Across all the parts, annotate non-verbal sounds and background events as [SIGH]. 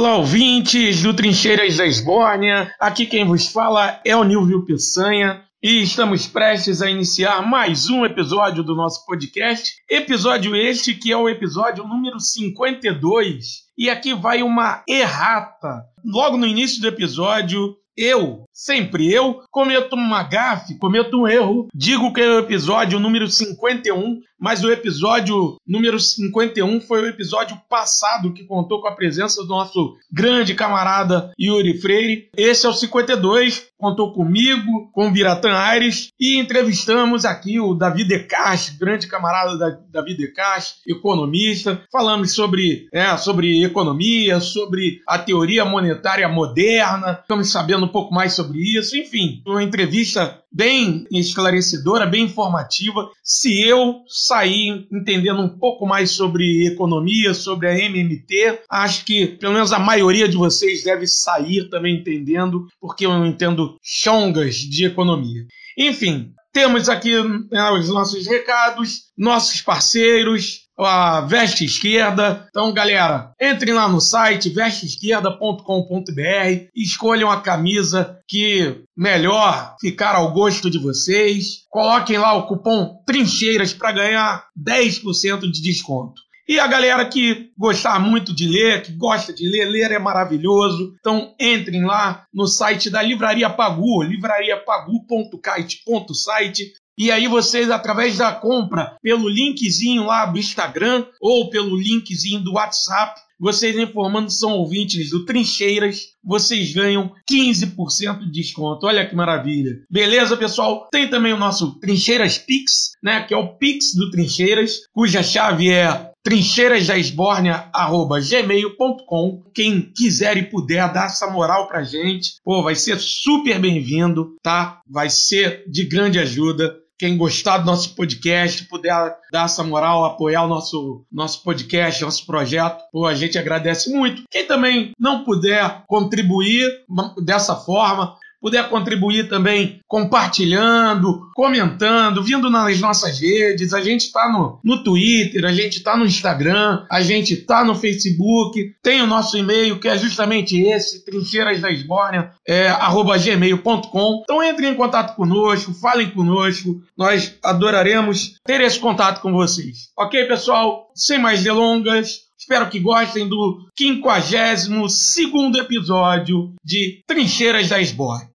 Olá, ouvintes do Trincheiras da Esbórnia. Aqui quem vos fala é o Nilvio Peçanha. E estamos prestes a iniciar mais um episódio do nosso podcast. Episódio este que é o episódio número 52. E aqui vai uma errata. Logo no início do episódio, eu, sempre eu, cometo uma gafe, cometo um erro. Digo que é o episódio número 51, mas o episódio número 51 foi o episódio passado que contou com a presença do nosso grande camarada Yuri Freire. Esse é o 52, contou comigo, com o Biratã Aires e entrevistamos aqui o Davi Decache, grande camarada da Davi Decache, economista. Falamos sobre, é, sobre economia, sobre a teoria monetária moderna, ficamos sabendo um pouco mais sobre isso. Enfim, uma entrevista bem esclarecedora, bem informativa. Se eu sair entendendo um pouco mais sobre economia, sobre a MMT, acho que pelo menos a maioria de vocês deve sair também entendendo, porque eu não entendo chongas de economia. Enfim, temos aqui né, os nossos recados, nossos parceiros, a Veste Esquerda. Então, galera, entrem lá no site vesteesquerda.com.br, escolham a camisa que melhor ficar ao gosto de vocês. Coloquem lá o cupom Trincheiras para ganhar 10% de desconto. E a galera que gostar muito de ler, que gosta de ler, ler é maravilhoso. Então entrem lá no site da Livraria Pagu, livrariapagu.kite.site. E aí vocês, através da compra, pelo linkzinho lá do Instagram ou pelo linkzinho do WhatsApp, vocês informando que são ouvintes do Trincheiras, vocês ganham 15% de desconto. Olha que maravilha. Beleza, pessoal? Tem também o nosso Trincheiras Pix, né, que é o Pix do Trincheiras, cuja chave é trincheirasdaesbornia.gmail.com Quem quiser e puder dar essa moral pra gente, pô, vai ser super bem-vindo, tá? Vai ser de grande ajuda. Quem gostar do nosso podcast, puder dar essa moral, apoiar o nosso, nosso podcast, nosso projeto, pô, a gente agradece muito. Quem também não puder contribuir dessa forma, puder contribuir também compartilhando, comentando, vindo nas nossas redes. A gente está no, no Twitter, a gente está no Instagram, a gente está no Facebook. Tem o nosso e-mail, que é justamente esse, trincheirasdaesbórnia, é, arroba gmail.com. Então entrem em contato conosco, falem conosco. Nós adoraremos ter esse contato com vocês. Ok, pessoal? Sem mais delongas, Espero que gostem do 52 episódio de Trincheiras da Esbórnia.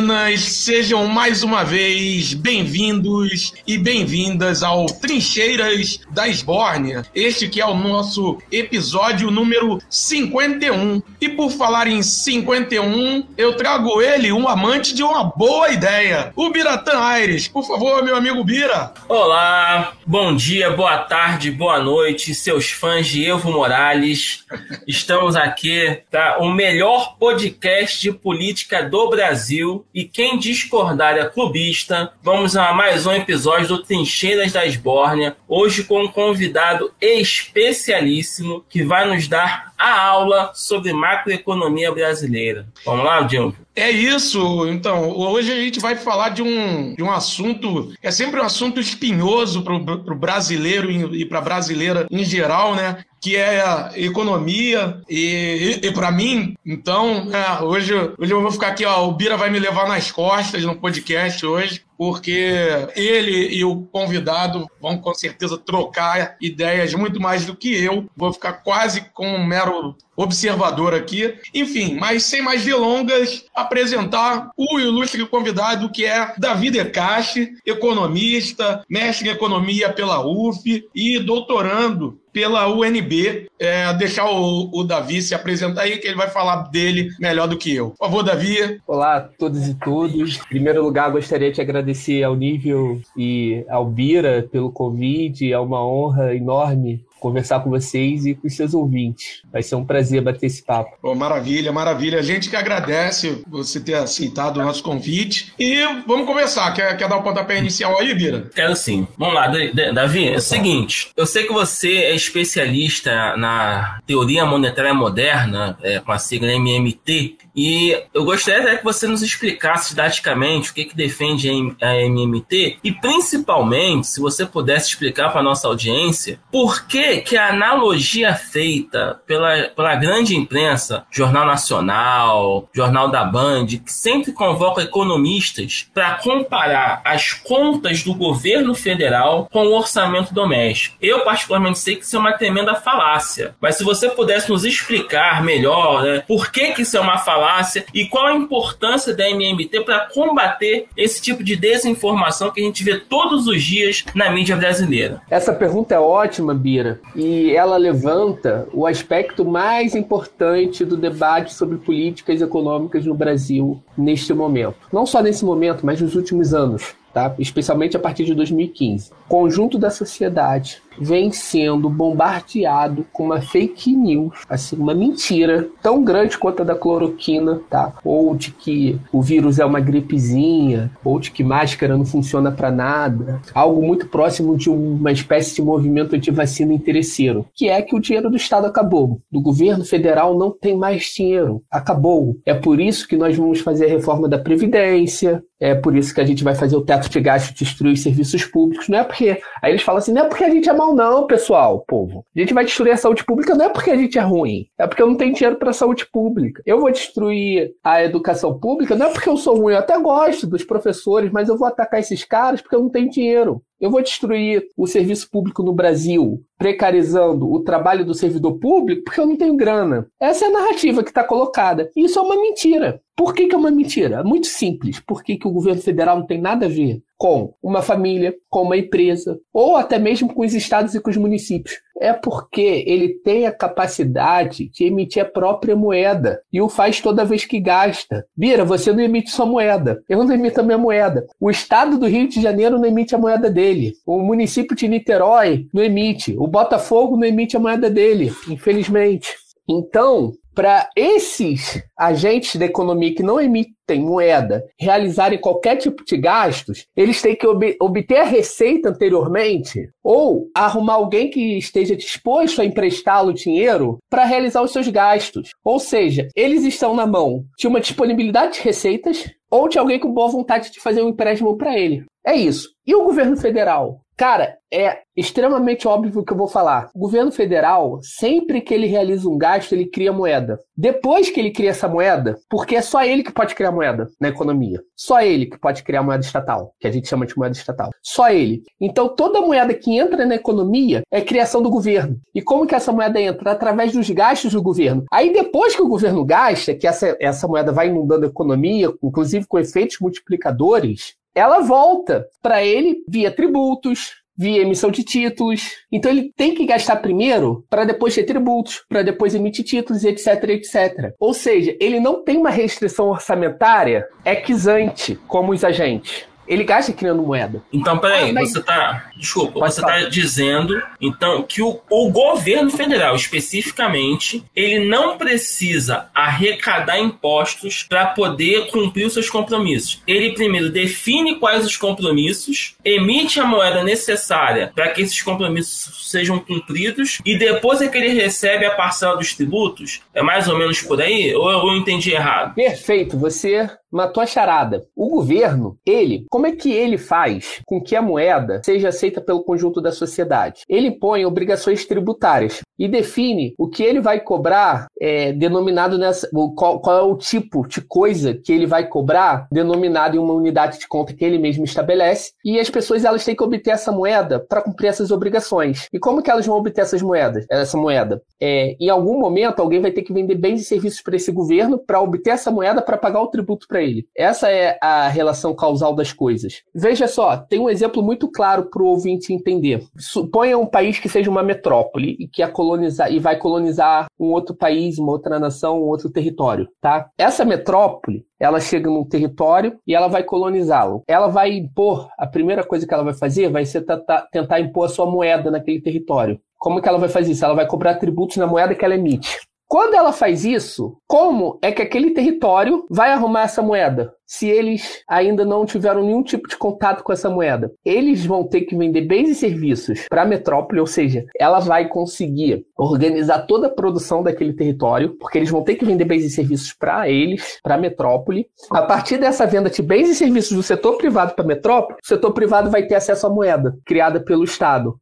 Meninas, sejam mais uma vez bem-vindos e bem-vindas ao Trincheiras da Esbórnia. Este que é o nosso episódio número 51. E por falar em 51, eu trago ele, um amante de uma boa ideia, o Biratã Aires. Por favor, meu amigo Bira. Olá, bom dia, boa tarde, boa noite, seus fãs de Evo Morales. Estamos aqui, tá? O melhor podcast de política do Brasil e quem discordar é clubista. Vamos a mais um episódio do Trincheiras da Esbórnia, hoje com convidado especialíssimo que vai nos dar a aula sobre macroeconomia brasileira. Vamos lá, Dilma? É isso. Então, hoje a gente vai falar de um, de um assunto, é sempre um assunto espinhoso para o brasileiro e para a brasileira em geral, né? Que é a economia e, e, e para mim, então, é, hoje, hoje eu vou ficar aqui, ó, o Bira vai me levar nas costas no podcast hoje, porque ele e o convidado vão com certeza trocar ideias muito mais do que eu. Vou ficar quase com um mero observador aqui. Enfim, mas sem mais delongas, apresentar o ilustre convidado que é Davi Decache, economista, mestre em economia pela UF e doutorando pela UNB. É, deixar o, o, Davi se apresentar aí, que ele vai falar dele melhor do que eu. Por favor, Davi. Olá a todos e todos. Em primeiro lugar, gostaria de agradecer ao Nível e ao Bira pelo convite. É uma honra enorme conversar com vocês e com os seus ouvintes. Vai ser um prazer bater esse papo. Oh, maravilha, maravilha. A gente que agradece você ter aceitado o nosso convite. E vamos começar. Quer, quer dar o pontapé inicial aí, Bira? Quero sim. Vamos lá, Davi. É o seguinte: eu sei que você é especialista na teoria monetária moderna, é, com a sigla MMT, e eu gostaria até que você nos explicasse didaticamente o que, que defende a MMT e, principalmente, se você pudesse explicar para a nossa audiência por que, que a analogia feita pela, pela grande imprensa, Jornal Nacional, Jornal da Band, que sempre convoca economistas para comparar as contas do governo federal com o orçamento doméstico. Eu, particularmente, sei que isso é uma tremenda falácia, mas se você pudesse nos explicar melhor né, por que, que isso é uma falácia e qual a importância da MMT para combater esse tipo de desinformação que a gente vê todos os dias na mídia brasileira. Essa pergunta é ótima, Bira, e ela levanta o aspecto mais importante do debate sobre políticas econômicas no Brasil neste momento. Não só nesse momento, mas nos últimos anos tá? especialmente a partir de 2015. Conjunto da sociedade vem sendo bombardeado com uma fake news, assim, uma mentira tão grande quanto a da cloroquina, tá? Ou de que o vírus é uma gripezinha, ou de que máscara não funciona para nada. Algo muito próximo de uma espécie de movimento anti-vacina interesseiro, que é que o dinheiro do Estado acabou. Do governo federal não tem mais dinheiro. Acabou. É por isso que nós vamos fazer a reforma da Previdência, é por isso que a gente vai fazer o teto de gasto destruir os serviços públicos. Não é porque. Aí eles falam assim: não é porque a gente é mal, não, pessoal, povo. A gente vai destruir a saúde pública não é porque a gente é ruim. É porque eu não tenho dinheiro para saúde pública. Eu vou destruir a educação pública não é porque eu sou ruim. Eu até gosto dos professores, mas eu vou atacar esses caras porque eu não tenho dinheiro. Eu vou destruir o serviço público no Brasil, precarizando o trabalho do servidor público, porque eu não tenho grana. Essa é a narrativa que está colocada. E isso é uma mentira. Por que, que é uma mentira? Muito simples. Por que, que o governo federal não tem nada a ver com uma família, com uma empresa, ou até mesmo com os estados e com os municípios. É porque ele tem a capacidade de emitir a própria moeda e o faz toda vez que gasta. Bira, você não emite sua moeda. Eu não emito a minha moeda. O estado do Rio de Janeiro não emite a moeda dele. O município de Niterói não emite. O Botafogo não emite a moeda dele, infelizmente. Então, para esses agentes da economia que não emitem moeda realizarem qualquer tipo de gastos, eles têm que ob obter a receita anteriormente ou arrumar alguém que esteja disposto a emprestá-lo dinheiro para realizar os seus gastos. Ou seja, eles estão na mão de uma disponibilidade de receitas ou de alguém com boa vontade de fazer um empréstimo para ele. É isso. E o governo federal? Cara, é extremamente óbvio que eu vou falar. O governo federal, sempre que ele realiza um gasto, ele cria moeda. Depois que ele cria essa moeda, porque é só ele que pode criar moeda na economia. Só ele que pode criar moeda estatal, que a gente chama de moeda estatal. Só ele. Então toda moeda que entra na economia é criação do governo. E como que essa moeda entra? Através dos gastos do governo. Aí depois que o governo gasta, que essa, essa moeda vai inundando a economia, inclusive com efeitos multiplicadores, ela volta para ele via tributos, via emissão de títulos. Então ele tem que gastar primeiro para depois ter tributos, para depois emitir títulos, etc, etc. Ou seja, ele não tem uma restrição orçamentária equisante como os agentes. Ele gasta criando moeda. Então, peraí, ah, mas... você tá. Desculpa, Pode você falar. tá dizendo, então, que o, o governo federal, especificamente, ele não precisa arrecadar impostos para poder cumprir os seus compromissos. Ele primeiro define quais os compromissos, emite a moeda necessária para que esses compromissos sejam cumpridos e depois é que ele recebe a parcela dos tributos. É mais ou menos por aí? Ou eu entendi errado? Perfeito. Você matou a charada. O governo, ele, como é que ele faz com que a moeda seja aceita pelo conjunto da sociedade? Ele põe obrigações tributárias e define o que ele vai cobrar, é, denominado nessa. Qual, qual, é o tipo de coisa que ele vai cobrar, denominado em uma unidade de conta que ele mesmo estabelece, e as pessoas elas têm que obter essa moeda para cumprir essas obrigações. E como que elas vão obter essas moedas? Essa moeda? É, em algum momento, alguém vai ter que vender bens e serviços para esse governo para obter essa moeda para pagar o tributo para ele. Essa é a relação causal das coisas. Veja só, tem um exemplo muito claro para o ouvinte entender. Suponha um país que seja uma metrópole e que a colonizar e vai colonizar um outro país, uma outra nação, um outro território, tá? Essa metrópole, ela chega num território e ela vai colonizá-lo. Ela vai impor, a primeira coisa que ela vai fazer vai ser tentar impor a sua moeda naquele território. Como que ela vai fazer isso? Ela vai cobrar tributos na moeda que ela emite. Quando ela faz isso, como é que aquele território vai arrumar essa moeda? Se eles ainda não tiveram nenhum tipo de contato com essa moeda. Eles vão ter que vender bens e serviços para a metrópole, ou seja, ela vai conseguir organizar toda a produção daquele território, porque eles vão ter que vender bens e serviços para eles, para a metrópole. A partir dessa venda de bens e serviços do setor privado para a metrópole, o setor privado vai ter acesso à moeda criada pelo Estado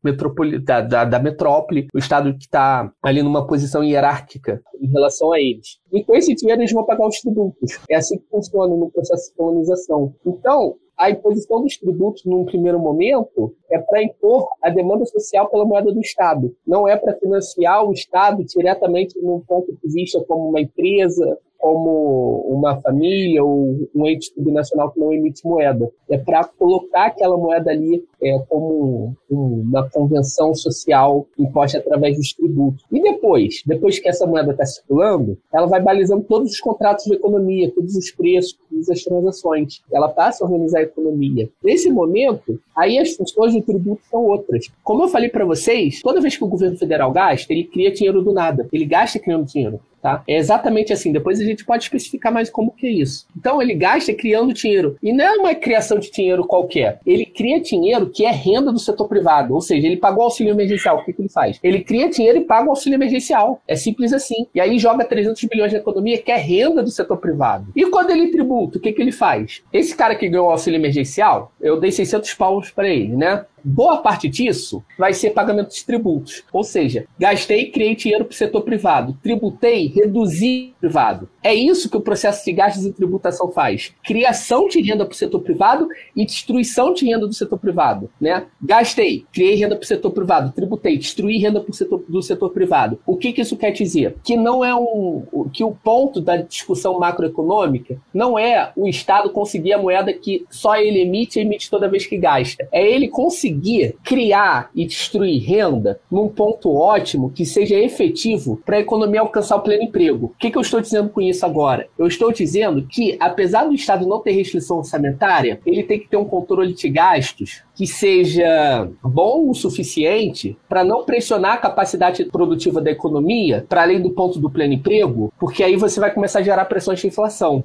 da, da, da metrópole, o Estado que está ali numa posição hierárquica em relação a eles. E com esse dinheiro eles vão pagar os tributos. É assim que funciona no processo de colonização. Então, a imposição dos tributos, num primeiro momento, é para impor a demanda social pela moeda do Estado. Não é para financiar o Estado diretamente num ponto de vista como uma empresa como uma família ou um ente subnacional que não emite moeda. É para colocar aquela moeda ali é, como uma convenção social imposta através dos tributos. E depois, depois que essa moeda está circulando, ela vai balizando todos os contratos de economia, todos os preços, todas as transações. Ela passa a organizar a economia. Nesse momento, aí as funções do tributo são outras. Como eu falei para vocês, toda vez que o governo federal gasta, ele cria dinheiro do nada. Ele gasta criando dinheiro. Tá? É exatamente assim. Depois a gente pode especificar mais como que é isso. Então ele gasta criando dinheiro. E não é uma criação de dinheiro qualquer. Ele cria dinheiro que é renda do setor privado. Ou seja, ele pagou auxílio emergencial. O que, que ele faz? Ele cria dinheiro e paga o auxílio emergencial. É simples assim. E aí joga 300 bilhões na economia, que é renda do setor privado. E quando ele tributa, o que, que ele faz? Esse cara que ganhou o auxílio emergencial, eu dei 600 paus para ele, né? Boa parte disso vai ser pagamento de tributos. Ou seja, gastei, criei dinheiro para o setor privado. Tributei, reduzi privado. É isso que o processo de gastos e tributação faz. Criação de renda para o setor privado e destruição de renda do setor privado. Né? Gastei, criei renda para o setor privado. Tributei, destruí renda pro setor, do setor privado. O que, que isso quer dizer? Que não é um. que o ponto da discussão macroeconômica não é o Estado conseguir a moeda que só ele emite e emite toda vez que gasta. É ele conseguir conseguir criar e destruir renda num ponto ótimo que seja efetivo para a economia alcançar o pleno emprego. O que, que eu estou dizendo com isso agora? Eu estou dizendo que, apesar do Estado não ter restrição orçamentária, ele tem que ter um controle de gastos que seja bom o suficiente para não pressionar a capacidade produtiva da economia para além do ponto do pleno emprego, porque aí você vai começar a gerar pressões de inflação.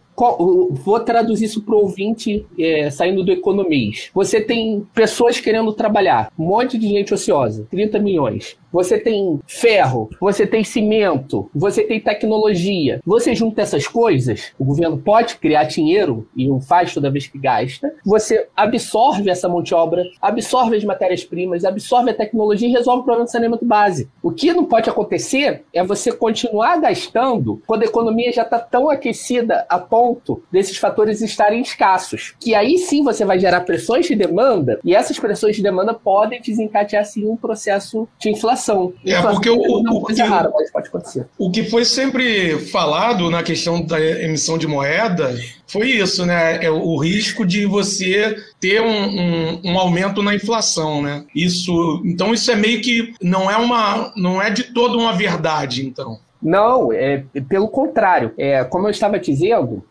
Vou traduzir isso para o ouvinte é, saindo do economês. Você tem pessoas querendo trabalhar, um monte de gente ociosa, 30 milhões você tem ferro, você tem cimento, você tem tecnologia. Você junta essas coisas, o governo pode criar dinheiro e o faz toda vez que gasta. Você absorve essa mão de obra, absorve as matérias-primas, absorve a tecnologia e resolve o problema do saneamento base. O que não pode acontecer é você continuar gastando quando a economia já está tão aquecida a ponto desses fatores estarem escassos. Que aí sim você vai gerar pressões de demanda e essas pressões de demanda podem desencadear sim um processo de inflação É porque o, o, que, rara, mas pode acontecer. o que foi sempre falado na questão da emissão de moeda foi isso, né? É o risco de você ter um, um, um, aumento na inflação, né? Isso, então isso é meio que não é uma, não é de toda uma verdade, então. Não, é pelo contrário. É, como eu estava dizendo,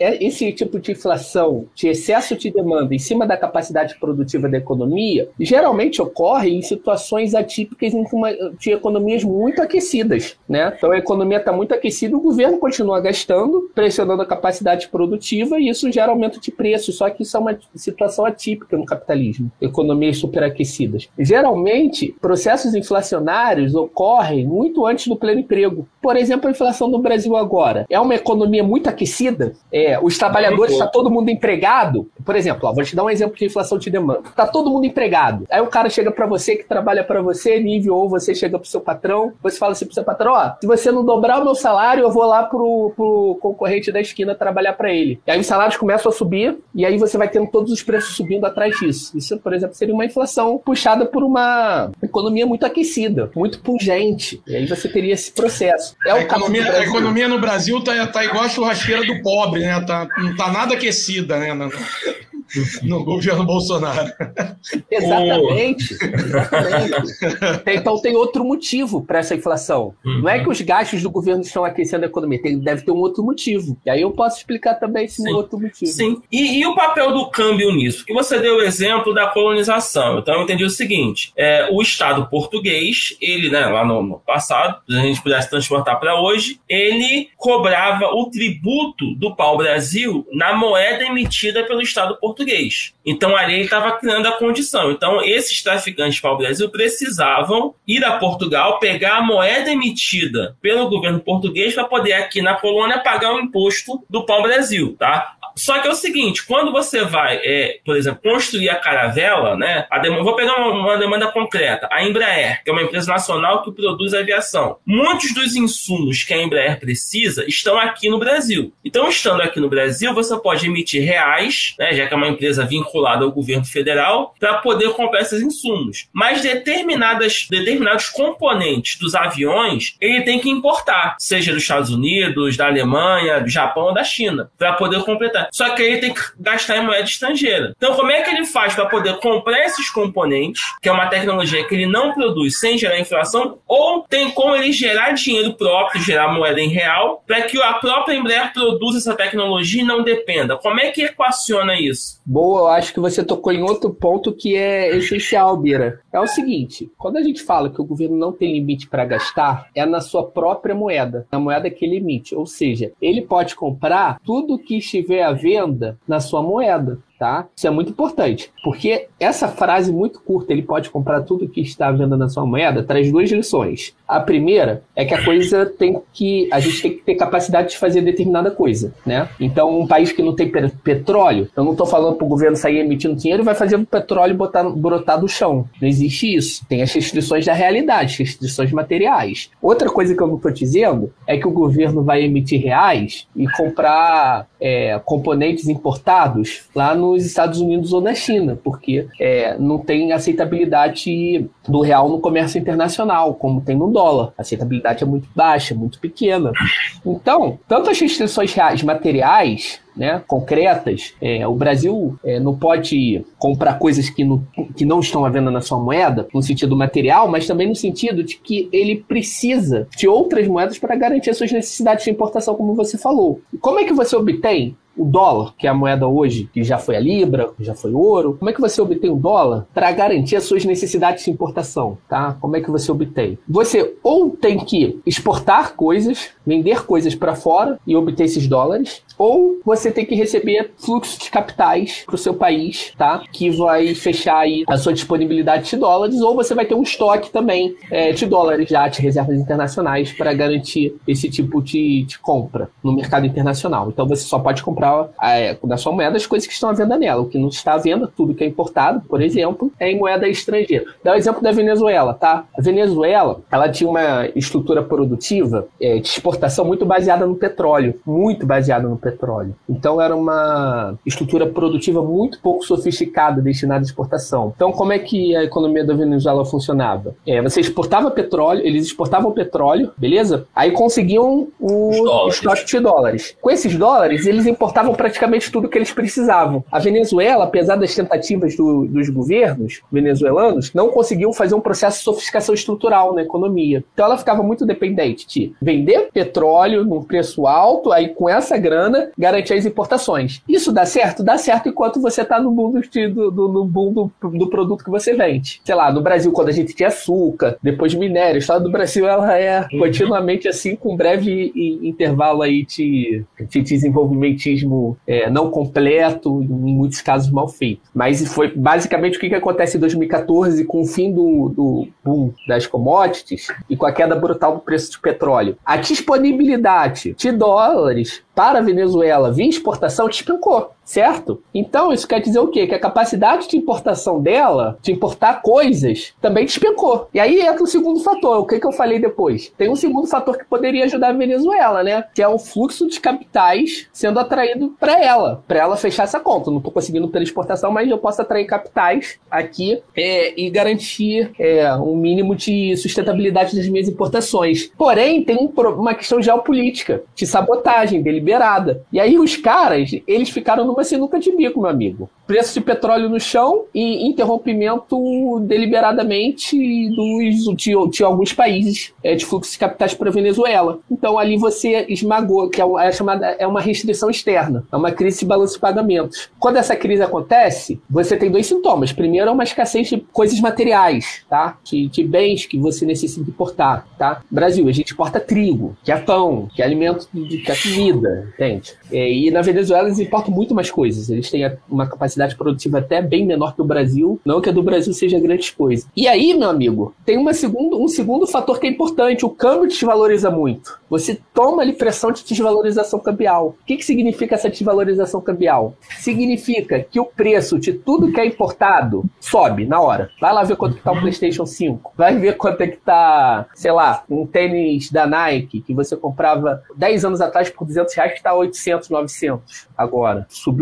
é, esse tipo de inflação, de excesso de demanda em cima da capacidade produtiva da economia, geralmente ocorre em situações atípicas em uma, de economias muito aquecidas. Né? Então a economia está muito aquecida, o governo continua gastando, pressionando a capacidade produtiva e isso gera aumento de preços. Só que isso é uma situação atípica no capitalismo, economias superaquecidas. Geralmente, processos inflacionários ocorrem muito antes do pleno emprego. Por exemplo, a inflação no Brasil agora é uma economia muito aquecida. É, os trabalhadores, está todo mundo empregado. Por exemplo, ó, vou te dar um exemplo de inflação de demanda. Está todo mundo empregado. Aí o cara chega para você que trabalha para você, nível, ou você chega pro seu patrão, você fala assim pro seu patrão, ó, se você não dobrar o meu salário, eu vou lá pro, pro concorrente da esquina trabalhar para ele. E aí os salários começam a subir, e aí você vai tendo todos os preços subindo atrás disso. Isso, por exemplo, seria uma inflação puxada por uma economia muito aquecida, muito pungente. E aí você teria esse processo processo. É a, economia, a economia no Brasil tá, tá igual a churrasqueira do pobre, né? Tá, não tá nada aquecida, né? [LAUGHS] no governo Bolsonaro. [LAUGHS] Exatamente. exatamente. Então tem outro motivo para essa inflação. Uhum. Não é que os gastos do governo estão aquecendo a economia, tem, deve ter um outro motivo. E aí eu posso explicar também esse Sim. outro motivo. Sim. E, e, o papel do câmbio nisso? Porque você deu o exemplo da colonização. Então eu entendi o seguinte: é, o Estado português, ele, né, lá no, no passado, se a gente pudesse transportar para hoje, ele cobrava o tributo do pau-brasil na moeda emitida pelo Estado português. Então ali ele estava criando a condição. Então esses traficantes pau-brasil precisavam ir a Portugal, pegar a moeda emitida pelo governo português para poder aqui na colônia pagar o imposto do pau-brasil, tá? Só que é o seguinte, quando você vai, é, por exemplo, construir a caravela, né? A demanda, vou pegar uma, uma, demanda concreta. A Embraer, que é uma empresa nacional que produz aviação. Muitos dos insumos que a Embraer precisa estão aqui no Brasil. Então, estando aqui no Brasil, você pode emitir reais, né, já que é uma empresa vinculada ao governo federal, para poder comprar esses insumos. Mas determinadas, determinados componentes dos aviões, ele tem que importar, seja dos Estados Unidos, da Alemanha, do Japão ou da China, para poder completar. Só que ele tem que gastar em moeda estrangeira. Então, como é que ele faz para poder comprar esses componentes, que é uma tecnologia que ele não produz sem gerar inflação, ou tem como ele gerar dinheiro próprio, gerar moeda em real, para que a própria Embraer produza essa tecnologia e não dependa? Como é que equaciona isso? Boa, eu acho que você tocou em outro ponto que é essencial, Bira. É o seguinte: quando a gente fala que o governo não tem limite para gastar, é na sua própria moeda, na moeda que ele emite. Ou seja, ele pode comprar tudo que estiver à venda na sua moeda tá? Isso é muito importante, porque essa frase muito curta, ele pode comprar tudo que está vendo na sua moeda, traz duas lições. A primeira é que a coisa tem que, a gente tem que ter capacidade de fazer determinada coisa, né? Então, um país que não tem petróleo, eu não estou falando para o governo sair emitindo dinheiro e vai fazer o petróleo botar, brotar do chão. Não existe isso. Tem as restrições da realidade, restrições materiais. Outra coisa que eu não estou dizendo é que o governo vai emitir reais e comprar é, componentes importados lá no nos Estados Unidos ou na China, porque é, não tem aceitabilidade do real no comércio internacional, como tem no dólar. A aceitabilidade é muito baixa, muito pequena. Então, tanto as restrições reais materiais né, concretas. É, o Brasil é, não pode comprar coisas que não, que não estão à venda na sua moeda, no sentido material, mas também no sentido de que ele precisa de outras moedas para garantir as suas necessidades de importação, como você falou. como é que você obtém o dólar, que é a moeda hoje, que já foi a libra, que já foi o ouro, como é que você obtém o dólar para garantir as suas necessidades de importação, tá? Como é que você obtém? Você ou tem que exportar coisas, vender coisas para fora e obter esses dólares, ou você tem que receber fluxo de capitais para o seu país, tá? Que vai fechar aí a sua disponibilidade de dólares, ou você vai ter um estoque também é, de dólares já de reservas internacionais para garantir esse tipo de, de, compra no mercado internacional. Então você só pode comprar é, na sua moeda as coisas que estão à venda nela. O que não está à venda, tudo que é importado, por exemplo, é em moeda estrangeira. Dá o exemplo da Venezuela, tá? A Venezuela, ela tinha uma estrutura produtiva é, de exportação muito baseada no petróleo, muito baseada no petróleo. Então era uma estrutura produtiva muito pouco sofisticada destinada à exportação. Então como é que a economia da Venezuela funcionava? É, você exportava petróleo, eles exportavam petróleo, beleza? Aí conseguiam o estoque de dólares. Com esses dólares, eles importavam praticamente tudo que eles precisavam. A Venezuela, apesar das tentativas do, dos governos venezuelanos, não conseguiam fazer um processo de sofisticação estrutural na economia. Então ela ficava muito dependente de vender petróleo num preço alto, aí com essa grana garantir as importações. Isso dá certo? Dá certo enquanto você está no mundo do, do, no mundo do produto que você vende. Sei lá, no Brasil, quando a gente tinha açúcar, depois minério, o estado do Brasil ela é continuamente assim, com breve intervalo aí de, de é, não completo, em muitos casos mal feito. Mas foi basicamente o que, que acontece em 2014 com o fim do, do boom das commodities e com a queda brutal do preço de petróleo. A disponibilidade de dólares para a Venezuela via exportação despencou certo? Então, isso quer dizer o quê? Que a capacidade de importação dela, de importar coisas, também despencou. E aí entra o segundo fator, o que, que eu falei depois? Tem um segundo fator que poderia ajudar a Venezuela, né? Que é o fluxo de capitais sendo atraído para ela, para ela fechar essa conta. Não estou conseguindo pela exportação, mas eu posso atrair capitais aqui é, e garantir é, um mínimo de sustentabilidade das minhas importações. Porém, tem um, uma questão geopolítica, de sabotagem deliberada. E aí os caras, eles ficaram no numa sinuca de bico, meu amigo. Preço de petróleo no chão e interrompimento deliberadamente dos, de, de alguns países é, de fluxo de capitais para a Venezuela. Então ali você esmagou, que é, é, chamada, é uma restrição externa, é uma crise de balanço de pagamentos. Quando essa crise acontece, você tem dois sintomas. Primeiro é uma escassez de coisas materiais, tá? De, de bens que você necessita importar, tá? Brasil, a gente importa trigo, que é pão, que é alimento que é comida, entende? É, e na Venezuela eles importam muito mais coisas. Eles têm uma capacidade produtiva até bem menor que o Brasil. Não que a do Brasil seja grande coisa. E aí, meu amigo, tem uma segundo, um segundo fator que é importante. O câmbio desvaloriza muito. Você toma ali pressão de desvalorização cambial. O que, que significa essa desvalorização cambial? Significa que o preço de tudo que é importado sobe na hora. Vai lá ver quanto que tá o PlayStation 5. Vai ver quanto é que tá, sei lá, um tênis da Nike que você comprava 10 anos atrás por 200 reais que tá 800, 900 agora. Subiu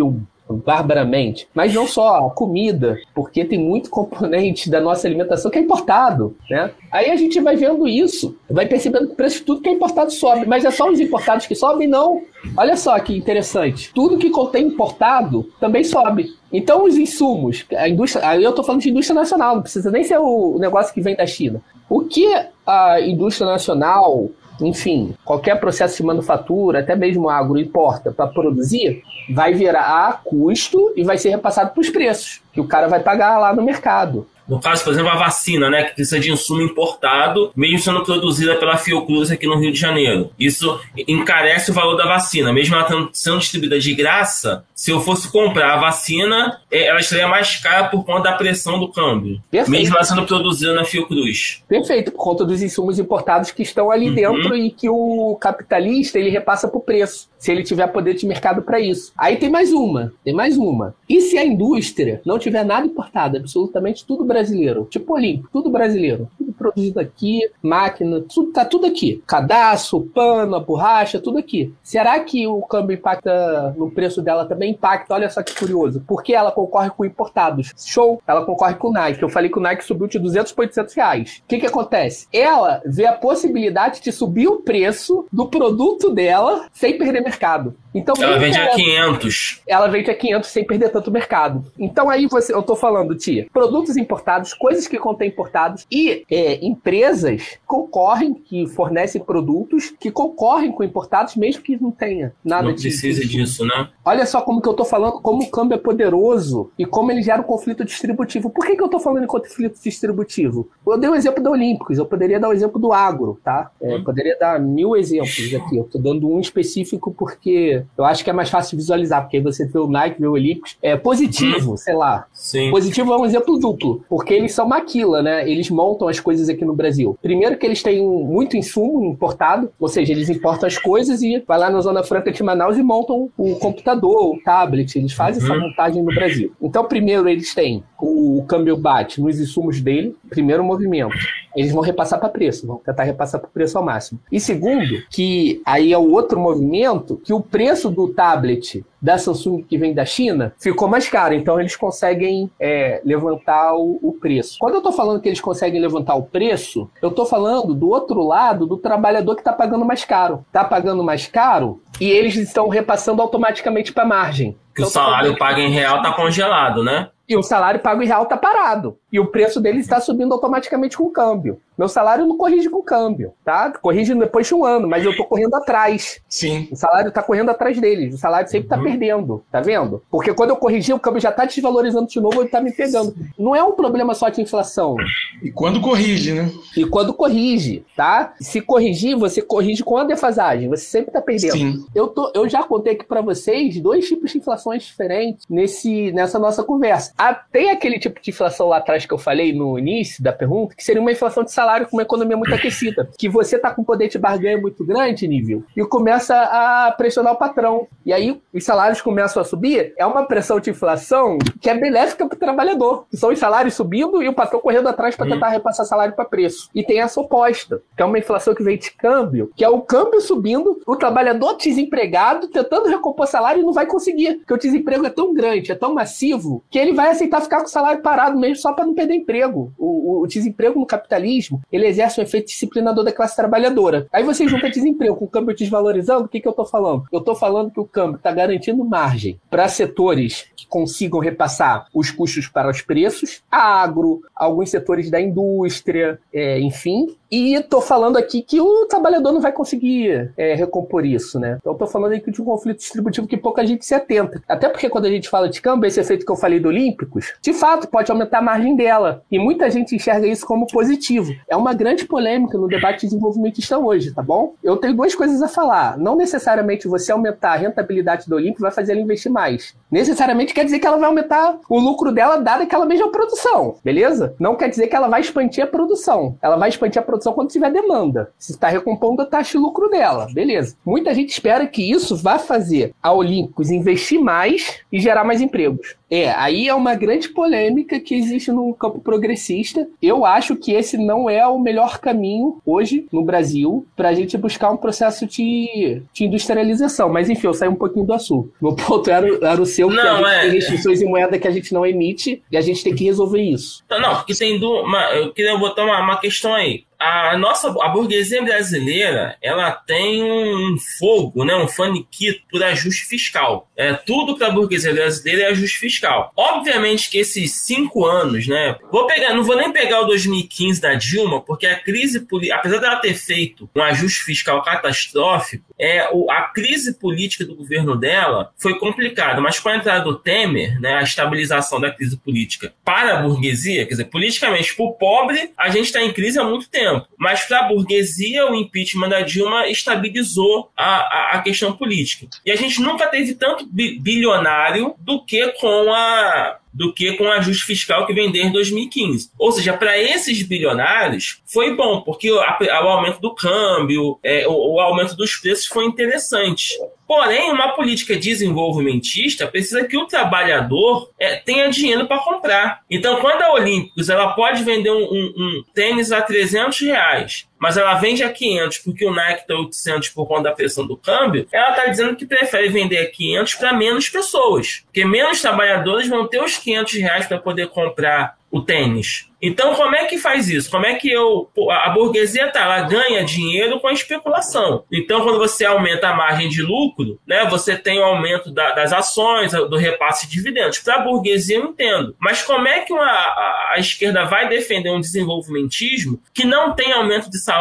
barbaramente. Mas não só a comida, porque tem muito componente da nossa alimentação que é importado, né? Aí a gente vai vendo isso, vai percebendo que o preço de tudo que é importado sobe, mas é só os importados que sobem? Não. Olha só que interessante. Tudo que contém importado também sobe. Então os insumos, a indústria, aí eu estou falando de indústria nacional, não precisa nem ser o negócio que vem da China. O que a indústria nacional enfim, qualquer processo de manufatura, até mesmo agro, importa para produzir, vai virar custo e vai ser repassado para os preços que o cara vai pagar lá no mercado. No caso, por exemplo, a vacina, né, que precisa de insumo importado, mesmo sendo produzida pela Fiocruz aqui no Rio de Janeiro. Isso encarece o valor da vacina. Mesmo ela sendo distribuída de graça, se eu fosse comprar a vacina, é, ela estaria mais cara por conta da pressão do câmbio. Perfeito. Mesmo ela sendo produzida na Fiocruz. Perfeito, por conta dos insumos importados que estão ali uhum. dentro e que o capitalista ele repassa por preço, se ele tiver poder de mercado para isso. Aí tem mais uma, tem mais uma. E se a indústria não tiver nada importado, absolutamente tudo brasileiro, tipo Olímpico, tudo brasileiro, tudo produzido aqui, máquina, tudo, tá tudo aqui. Cadastro, pano, a borracha, tudo aqui. Será que o câmbio impacta no preço dela também? Impacta, olha só que curioso. Porque ela concorre com importados. Show! Ela concorre com o Nike. Eu falei que o Nike subiu de 200 para 800 reais. O que que acontece? Ela vê a possibilidade de subir o preço do produto dela sem perder mercado mercado. Então, ela vende a 500. Ela vende a 500 sem perder tanto mercado. Então aí você, eu tô falando, tia, produtos importados, coisas que contêm importados e é, empresas concorrem, que fornecem produtos que concorrem com importados, mesmo que não tenha nada não precisa disso, né? Olha só como que eu tô falando, como o câmbio é poderoso e como ele gera um conflito distributivo. Por que, que eu tô falando em conflito distributivo? Eu dei o um exemplo da Olímpicos, eu poderia dar o um exemplo do agro, tá? É, hum. Poderia dar mil exemplos aqui. Eu tô dando um específico porque eu acho que é mais fácil de visualizar, porque aí você vê o Nike, vê o Olímpicos. É positivo, hum. sei lá. Sim. Positivo é um exemplo duplo, porque eles são maquila, né? Eles montam as coisas aqui no Brasil. Primeiro que eles têm muito insumo importado, ou seja, eles importam as coisas e vai lá na Zona Franca de Manaus e montam o computador, o tablet, eles fazem uhum. essa montagem no Brasil. Então, primeiro eles têm o câmbio bate nos insumos dele, primeiro movimento. Eles vão repassar para preço, vão tentar repassar para preço ao máximo. E segundo, que aí é o outro movimento, que o preço do tablet da Samsung que vem da China ficou mais caro, então eles conseguem é, levantar o, o, preço. Quando eu estou falando que eles conseguem levantar o preço, eu estou falando do outro lado do trabalhador que está pagando mais caro. Está pagando mais caro e eles estão repassando automaticamente para a margem. Que então, o salário pago em real está congelado, né? E o salário pago em real está parado. E o preço dele está subindo automaticamente com o câmbio. Meu salário não corrige com o câmbio, tá? Corrige depois de um ano, mas eu tô correndo atrás. Sim. O salário tá correndo atrás deles. O salário sempre tá uhum. perdendo, tá vendo? Porque quando eu corrigir, o câmbio já tá desvalorizando de novo, ele tá me pegando. Não é um problema só de inflação. E quando corrige, né? E quando corrige, tá? Se corrigir, você corrige com a defasagem. Você sempre tá perdendo. Sim. Eu, tô, eu já contei aqui para vocês dois tipos de inflações diferentes nesse, nessa nossa conversa. Ah, tem aquele tipo de inflação lá atrás que eu falei no início da pergunta, que seria uma inflação de salário com uma economia muito aquecida. Que você tá com poder de barganha muito grande, nível, e começa a pressionar o patrão. E aí os salários começam a subir. É uma pressão de inflação que é benéfica para o trabalhador. São os salários subindo e o patrão correndo atrás para tentar repassar salário para preço. E tem essa oposta, que é uma inflação que vem de câmbio, que é o câmbio subindo, o trabalhador desempregado tentando recompor salário e não vai conseguir. Porque o desemprego é tão grande, é tão massivo, que ele vai aceitar ficar com o salário parado mesmo só para não perder emprego. O, o, o, desemprego no capitalismo, ele exerce um efeito disciplinador da classe trabalhadora. Aí você junta desemprego com o câmbio desvalorizando, o que, que eu tô falando? Eu tô falando que o câmbio está garantindo margem para setores que consigam repassar os custos para os preços, agro, alguns setores da indústria, é, enfim, e tô falando aqui que o trabalhador não vai conseguir é, recompor isso, né? Então tô falando aqui de um conflito distributivo que pouca gente se atenta. Até porque quando a gente fala de câmbio, esse efeito que eu falei do Olímpicos, de fato pode aumentar a margem dela. E muita gente enxerga isso como positivo. É uma grande polêmica no debate de desenvolvimentista hoje, tá bom? Eu tenho duas coisas a falar. Não necessariamente você aumentar a rentabilidade do Olímpico vai fazer ela investir mais. Necessariamente quer dizer que ela vai aumentar o lucro dela dada aquela mesma produção, beleza? Não quer dizer que ela vai expandir a produção. Ela vai expandir a produção produção quando tiver demanda. Se está recompondo a taxa de lucro dela, beleza. Muita gente espera que isso vá fazer a Olímpicos investir mais e gerar mais empregos. É, aí é uma grande polêmica que existe no campo progressista. Eu acho que esse não é o melhor caminho hoje no Brasil para a gente buscar um processo de, de, industrialização. Mas enfim, eu saí um pouquinho do assunto. Meu ponto era, era o seu, não, que a gente é... tem restrições em moeda que a gente não emite e a gente tem que resolver isso. Não, porque do, uma, eu queria botar uma, uma questão aí a nossa a burguesia brasileira ela tem um fogo, né, um faniquito por ajuste fiscal. É tudo para a burguesia brasileira é ajuste fiscal. Obviamente que esses cinco anos, né, vou pegar, não vou nem pegar o 2015 da Dilma, porque a crise apesar dela ter feito um ajuste fiscal catastrófico, é a crise política do governo dela foi complicada. Mas com a entrada do Temer, né, a estabilização da crise política para a burguesia, quer dizer, politicamente para o pobre a gente está em crise há muito tempo Mas para a burguesia, o impeachment da Dilma estabilizou a, a, a, questão política. E a gente nunca teve tanto bilionário do que com a do que com o ajuste fiscal que vem desde 2015. Ou seja, para esses bilionários foi bom, porque o, o aumento do câmbio, é, o, o, aumento dos preços foi interessante. Porém, uma política desenvolvimentista precisa que o trabalhador é, tenha dinheiro para comprar. Então, quando a Olímpicos ela pode vender um, um, um tênis a 300 reais, mas ela vende a 500 porque o Nike está 800 por conta da pressão do câmbio, ela está dizendo que prefere vender a 500 para menos pessoas, porque menos trabalhadores vão ter os 500 reais para poder comprar o tênis. Então, como é que faz isso? Como é que eu. A burguesia tá, ela ganha dinheiro com a especulação. Então, quando você aumenta a margem de lucro, né, você tem o aumento da, das ações, do repasse de dividendos. Para a burguesia, eu entendo. Mas como é que uma, a, a, esquerda vai defender um desenvolvimentismo que não tem aumento de salário?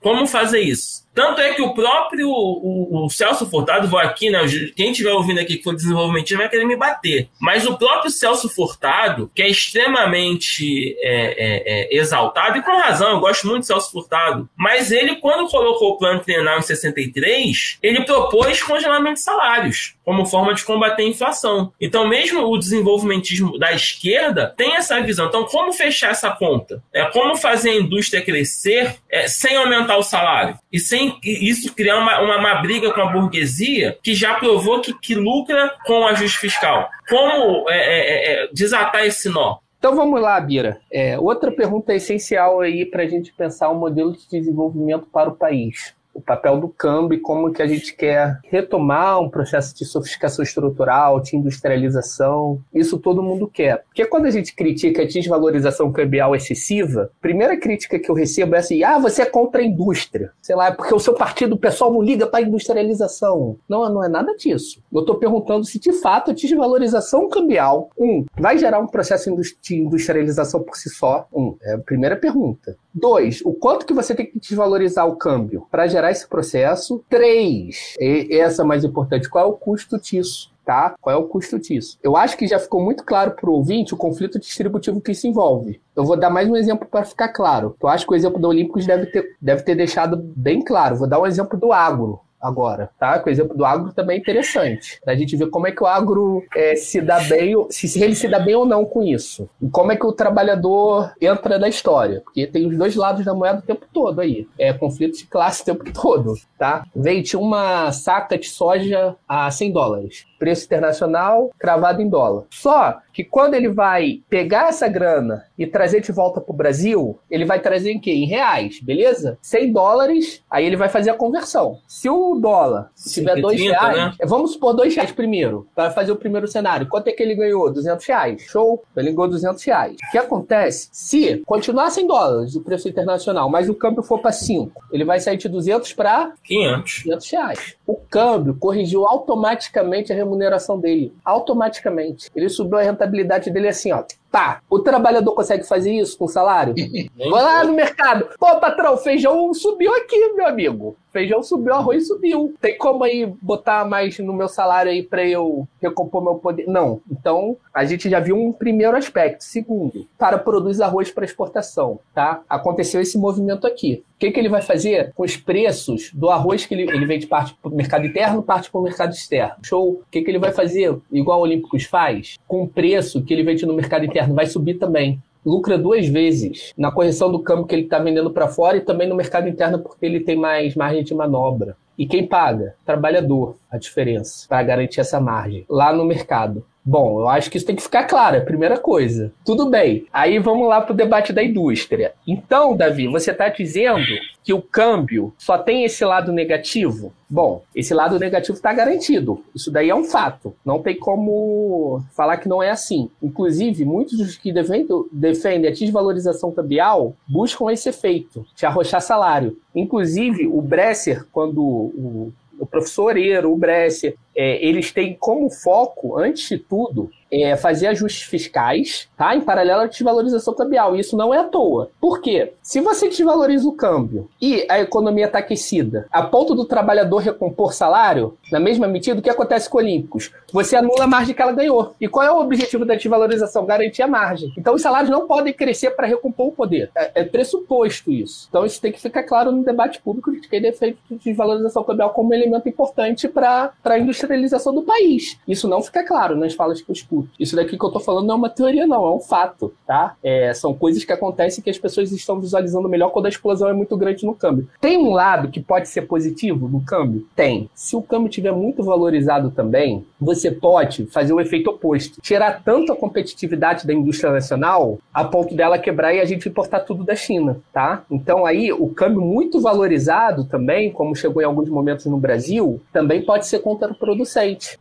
Como fazer isso? Tanto é que o próprio o, o Celso Furtado, vou aqui, né? Quem estiver ouvindo aqui que for desenvolvimento vai querer me bater. Mas o próprio Celso Furtado, que é extremamente é, é, é, exaltado, e com razão, eu gosto muito de Celso Furtado, mas ele, quando colocou o plano trienal em 63, ele propôs congelamento de salários como forma de combater a inflação. Então, mesmo o desenvolvimentismo da esquerda tem essa visão. Então, como fechar essa conta? É como fazer a indústria crescer é, sem aumentar o salário e sem isso criar uma, uma, uma, briga com a burguesia que já provou que, que lucra com o ajuste fiscal. Como é, é, é, desatar esse nó? Então vamos lá, Bira. É, outra pergunta essencial aí para a gente pensar um modelo de desenvolvimento para o país o papel do câmbio e como que a gente quer retomar um processo de sofisticação estrutural, de industrialização. Isso todo mundo quer. Porque quando a gente critica a desvalorização cambial excessiva, a primeira crítica que eu recebo é assim: ah, você é contra a indústria. Sei lá, é porque o seu partido, o pessoal não liga para a industrialização. Não, não é nada disso. Eu estou perguntando se de fato a desvalorização cambial, um, vai gerar um processo de industrialização por si só. Um, é a primeira pergunta. Dois, o quanto que você tem que desvalorizar o câmbio para gerar esse processo. Três, e essa é mais importante, qual é o custo disso? Tá? Qual é o custo disso? Eu acho que já ficou muito claro para o ouvinte o conflito distributivo que isso envolve. Eu vou dar mais um exemplo para ficar claro. Eu acho que o exemplo do Olímpicos deve ter, deve ter deixado bem claro. Vou dar um exemplo do agro agora, tá? O exemplo do agro também é interessante. A gente ver como é que o agro é, se dá bem, se ele se dá bem ou não com isso. E como é que o trabalhador entra na história. Porque tem os dois lados da moeda o tempo todo aí. É conflito de classe o tempo [LAUGHS] todo, tá? Vende uma saca de soja a 100 dólares preço internacional cravado em dólar. Só que quando ele vai pegar essa grana e trazer de volta para o Brasil, ele vai trazer em quê? Em reais, beleza? 100 dólares, aí ele vai fazer a conversão. Se o dólar tiver 2 reais, né? vamos supor 2 reais primeiro, para fazer o primeiro cenário. Quanto é que ele ganhou? 200 reais. Show? Ele ganhou 200 reais. O que acontece? Se continuar 100 dólares o preço internacional, mas o câmbio for para 5, ele vai sair de 200 para 500. 500 reais. O câmbio corrigiu automaticamente a remuneração dele. Automaticamente. Ele subiu a rentabilidade dele assim, ó. Tá, o trabalhador consegue fazer isso com salário? [LAUGHS] Vou lá no mercado. Pô, patrão, feijão subiu aqui, meu amigo. Feijão subiu, arroz subiu. Tem como aí botar mais no meu salário aí para eu recompor meu poder? Não. Então, a gente já viu um primeiro aspecto. Segundo, o cara produz arroz para exportação, tá? Aconteceu esse movimento aqui. O que, que ele vai fazer com os preços do arroz que ele, ele vende parte para o mercado interno, parte para o mercado externo? Show. O que, que ele vai fazer, igual o Olímpicos faz, com o preço que ele vende no mercado interno? vai subir também. Lucra duas vezes na correção do câmbio que ele está vendendo para fora e também no mercado interno porque ele tem mais margem de manobra. E quem paga? Trabalhador, a diferença, para garantir essa margem lá no mercado. Bom, eu acho que isso tem que ficar claro, é a primeira coisa. Tudo bem. Aí vamos lá para o debate da indústria. Então, Davi, você está dizendo que o câmbio só tem esse lado negativo? Bom, esse lado negativo está garantido. Isso daí é um fato. Não tem como falar que não é assim. Inclusive, muitos dos que defendem, defendem a desvalorização cambial buscam esse efeito, de arrochar salário. Inclusive, o Bresser, quando o o professor Eiro, o Bresser, é, eles têm como foco, antes de tudo, é, fazer ajustes fiscais, tá? Em paralelo à desvalorização cambial. E isso não é à toa. Por quê? Se você desvaloriza o câmbio e a economia está aquecida, a ponto do trabalhador recompor salário, na mesma medida, o que acontece com Olímpicos? Você anula a margem que ela ganhou. E qual é o objetivo da desvalorização? Garantir a margem. Então os salários não podem crescer para recompor o poder. É, é, pressuposto isso. Então isso tem que ficar claro no debate público de que ele é de desvalorização cambial como um elemento importante para a industrialização do país. Isso não fica claro nas falas que eu escuto. Isso daqui que eu tô falando não é uma teoria, não, é um fato, tá? É, são coisas que acontecem que as pessoas estão visualizando melhor quando a explosão é muito grande no câmbio. Tem um lado que pode ser positivo no câmbio? Tem. Se o câmbio estiver muito valorizado também, você pode fazer o efeito oposto. Tirar tanto a competitividade da indústria nacional a ponto dela quebrar e a gente importar tudo da China, tá? Então aí o câmbio muito valorizado também, como chegou em alguns momentos no Brasil, também pode ser contraproducente.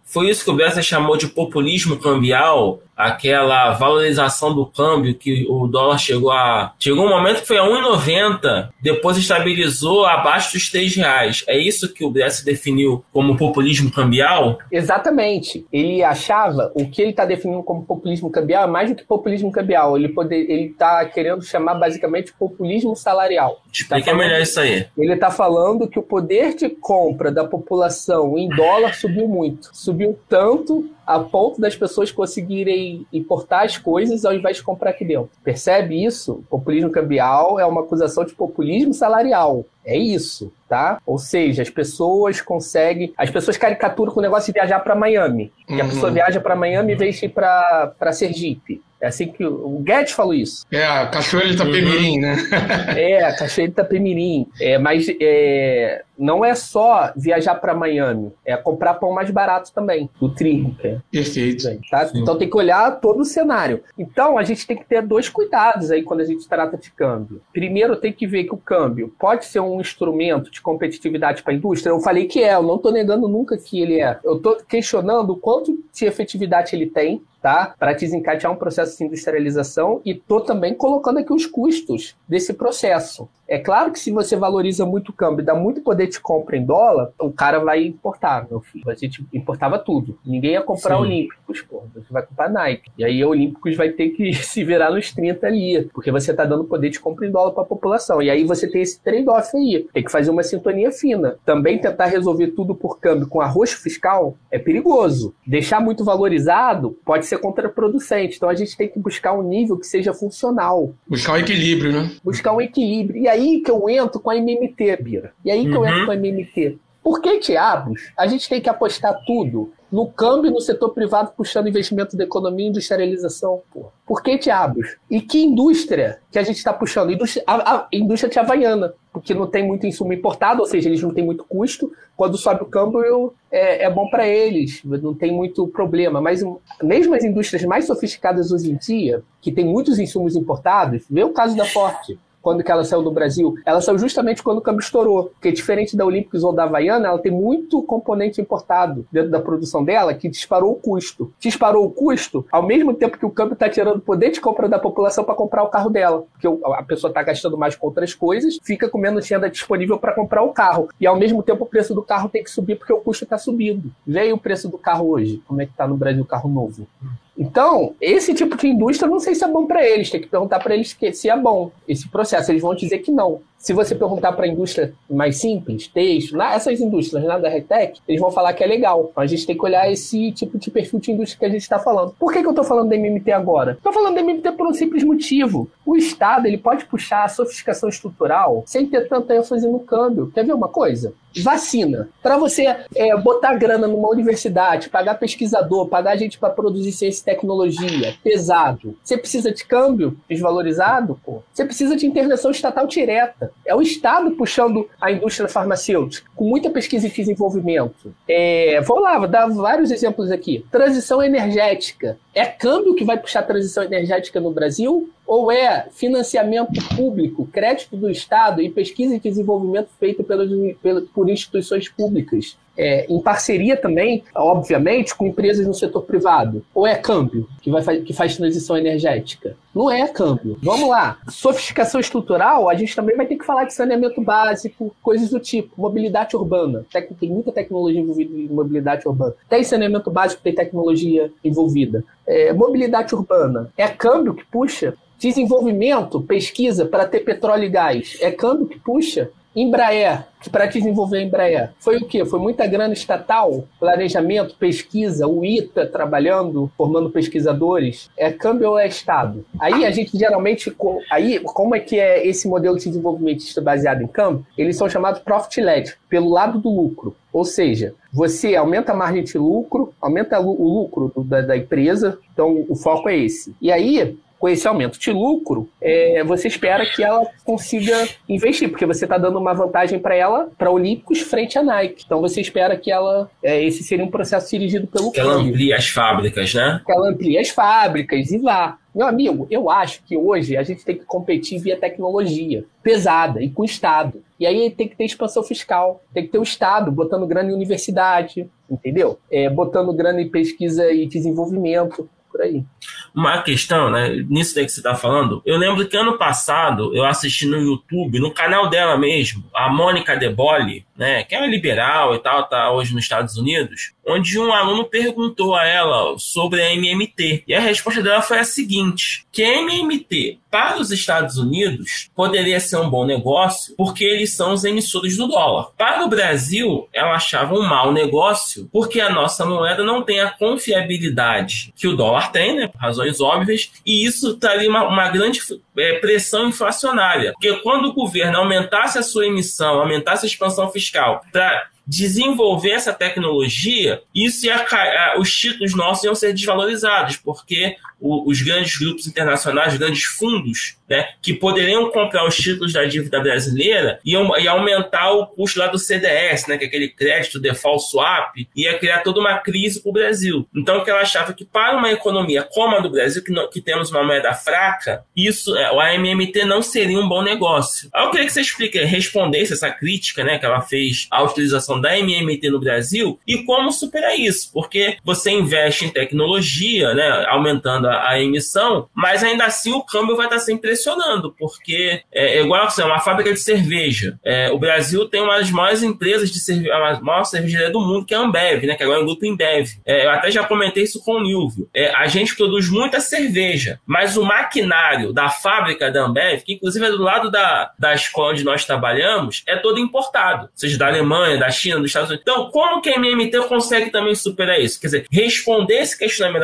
Foi isso que o Bessa chamou de populismo cambial aquela valorização do câmbio que o dólar chegou a. Chegou um momento que foi a 1,90, depois estabilizou abaixo dos 3 reais. É isso que o BS definiu como populismo cambial? Exatamente. Ele achava o que ele está definindo como populismo cambial é mais do que populismo cambial. Ele poder, ele está querendo chamar basicamente populismo salarial. Explica tá melhor isso aí. Ele está falando que o poder de compra da população em dólar subiu muito. Subiu tanto a ponto das pessoas conseguirem importar as coisas ao invés de comprar aqui dentro. Percebe isso? Populismo cambial é uma acusação de populismo salarial. É isso, tá? Ou seja, as pessoas conseguem. As pessoas caricaturam com o negócio de viajar para Miami. Uhum. Que a pessoa viaja para Miami e vem para Sergipe. É assim que o Guedes falou isso. É, a Cachoeira de Itapemirim, uhum. né? é, a Cachoeira de Itapemirim. É, mas é, não é só viajar para Miami, é comprar pão mais barato também, do trigo. É. Perfeito. Tá? Então tem que olhar todo o cenário. Então a gente tem que ter dois cuidados aí quando a gente trata de câmbio. Primeiro tem que ver que o câmbio pode ser um instrumento de competitividade para a indústria. Eu falei que é, eu não estou negando nunca que ele é. Eu estou questionando o quanto de efetividade ele tem tá? Para desencadear um processo de industrialização e tô também colocando aqui os custos desse processo. É claro que se você valoriza muito o câmbio e dá muito poder de compra em dólar, o cara vai importar, meu filho. A gente importava tudo. Ninguém ia comprar Sim. Olímpicos, pô. Você vai comprar Nike. E aí Olímpicos vai ter que [LAUGHS] se virar nos 30 ali, porque você tá dando poder de compra em dólar para a população. E aí você tem esse trade-off aí. Tem que fazer uma sintonia fina. Também tentar resolver tudo por câmbio com arroxo fiscal é perigoso. Deixar muito valorizado pode ser contraproducente. Então a gente tem que buscar um nível que seja funcional. Buscar um equilíbrio, né? Buscar um equilíbrio. E aí que eu entro com a MMT, Bira. E aí que uhum. eu entro com a MMT. Por que diabos a gente tem que apostar tudo no câmbio no setor privado puxando investimento da economia e industrialização? Pô? Por que diabos? E que indústria que a gente está puxando? Indústria, a, a indústria de Havaiana, porque não tem muito insumo importado, ou seja, eles não têm muito custo. Quando sobe o câmbio, é, é bom para eles, não tem muito problema. Mas mesmo as indústrias mais sofisticadas hoje em dia, que tem muitos insumos importados, vê o caso da Forte quando que ela saiu do Brasil, ela saiu justamente quando o câmbio estourou. Porque diferente da Olímpicos ou da Havaiana, ela tem muito componente importado dentro da produção dela que disparou o custo. Disparou o custo ao mesmo tempo que o câmbio está tirando poder de compra da população para comprar o carro dela. Porque a pessoa está gastando mais com outras coisas, fica com menos renda disponível para comprar o carro. E ao mesmo tempo o preço do carro tem que subir porque o custo está subindo. Veio o preço do carro hoje. Como é que está no Brasil o carro novo? Então, esse tipo de indústria, não sei se é bom para eles. Tem que perguntar para eles se é bom esse processo. Eles vão dizer que não. Se você perguntar para a indústria mais simples, texto, essas indústrias lá da Retec, eles vão falar que é legal. A gente tem que olhar esse tipo de perfil de indústria que a gente está falando. Por que, que eu estou falando da MMT agora? Estou falando da MMT por um simples motivo. O Estado ele pode puxar a sofisticação estrutural sem ter tanta ênfase no câmbio. Quer ver uma coisa? Vacina. Para você é, botar grana numa universidade, pagar pesquisador, pagar gente para produzir ciência e tecnologia, pesado. Você precisa de câmbio desvalorizado? Você precisa de intervenção estatal direta. É o Estado puxando a indústria farmacêutica, com muita pesquisa e desenvolvimento. É, vou lá, vou dar vários exemplos aqui. Transição energética. É câmbio que vai puxar a transição energética no Brasil? Ou é financiamento público, crédito do Estado e pesquisa e desenvolvimento feito por instituições públicas? É, em parceria também, obviamente, com empresas no setor privado. Ou é câmbio que, vai, que faz transição energética? Não é câmbio. Vamos lá. Sofisticação estrutural, a gente também vai ter que falar de saneamento básico, coisas do tipo. Mobilidade urbana. Tem muita tecnologia envolvida em mobilidade urbana. Tem saneamento básico, tem tecnologia envolvida. É, mobilidade urbana. É câmbio que puxa Desenvolvimento, pesquisa para ter petróleo e gás. É câmbio que puxa. Embraer, para desenvolver a Embraer, foi o quê? Foi muita grana estatal, planejamento, pesquisa, o ITA trabalhando, formando pesquisadores. É câmbio ou é Estado? Aí a gente geralmente, aí como é que é esse modelo de desenvolvimento baseado em câmbio? Eles são chamados profit-led, pelo lado do lucro. Ou seja, você aumenta a margem de lucro, aumenta o lucro da, da empresa, então o foco é esse. E aí, com esse aumento de lucro, é, você espera que ela consiga investir, porque você está dando uma vantagem para ela, para Olímpicos, frente à Nike. Então você espera que ela. É, esse seria um processo dirigido pelo Que ela amplie as fábricas, né? Que ela amplie as fábricas e vá. Meu amigo, eu acho que hoje a gente tem que competir via tecnologia pesada e com o Estado. E aí tem que ter expansão fiscal, tem que ter o Estado botando grana em universidade, entendeu? É, botando grana em pesquisa e desenvolvimento por aí. Uma questão, né? Nisso daí que você está falando, eu lembro que ano passado eu assisti no YouTube, no canal dela mesmo, a Mônica Deboli, né? Que é liberal e tal, tá hoje nos Estados Unidos, onde um aluno perguntou a ela sobre a MMT. E a resposta dela foi a seguinte: que a MMT para os Estados Unidos poderia ser um bom negócio porque eles são os emissores do dólar. Para o Brasil, ela achava um mau negócio porque a nossa moeda não tem a confiabilidade que o dólar tem, né? Por razões óbvias, e isso traria uma, uma grande é, pressão inflacionária. Porque quando o governo aumentasse a sua emissão, aumentasse a expansão fiscal para desenvolver essa tecnologia, isso ia, os títulos nossos iam ser desvalorizados, porque os grandes grupos internacionais, os grandes fundos, né, que poderiam comprar os títulos da dívida brasileira iam, ia aumentar o custo lá do CDS, né, que é aquele crédito default swap, ia criar toda uma crise para o Brasil. Então, que ela achava que para uma economia como a do Brasil, que, não, que temos uma moeda fraca, isso, é, o AMMT não seria um bom negócio. Eu queria que você explique, respondesse essa crítica, né, que ela fez à utilização da MMT no Brasil e como superar isso, porque você investe em tecnologia, né, aumentando a a, emissão, mas ainda assim o câmbio vai estar sempre pressionando, porque é, é igual assim, uma fábrica de cerveja. É, o Brasil tem uma das maiores empresas de cerveja, a maior cervejaria do mundo, que é a Ambev, né? Que agora é o grupo Embev. É, eu até já comentei isso com o Nilvio. É, a gente produz muita cerveja, mas o maquinário da fábrica da Ambev, que inclusive é do lado da, da escola onde nós trabalhamos, é todo importado. Seja da Alemanha, da, China, dos Estados Unidos. Então, como que a MMT consegue também superar isso? Quer dizer, responder esse questionamento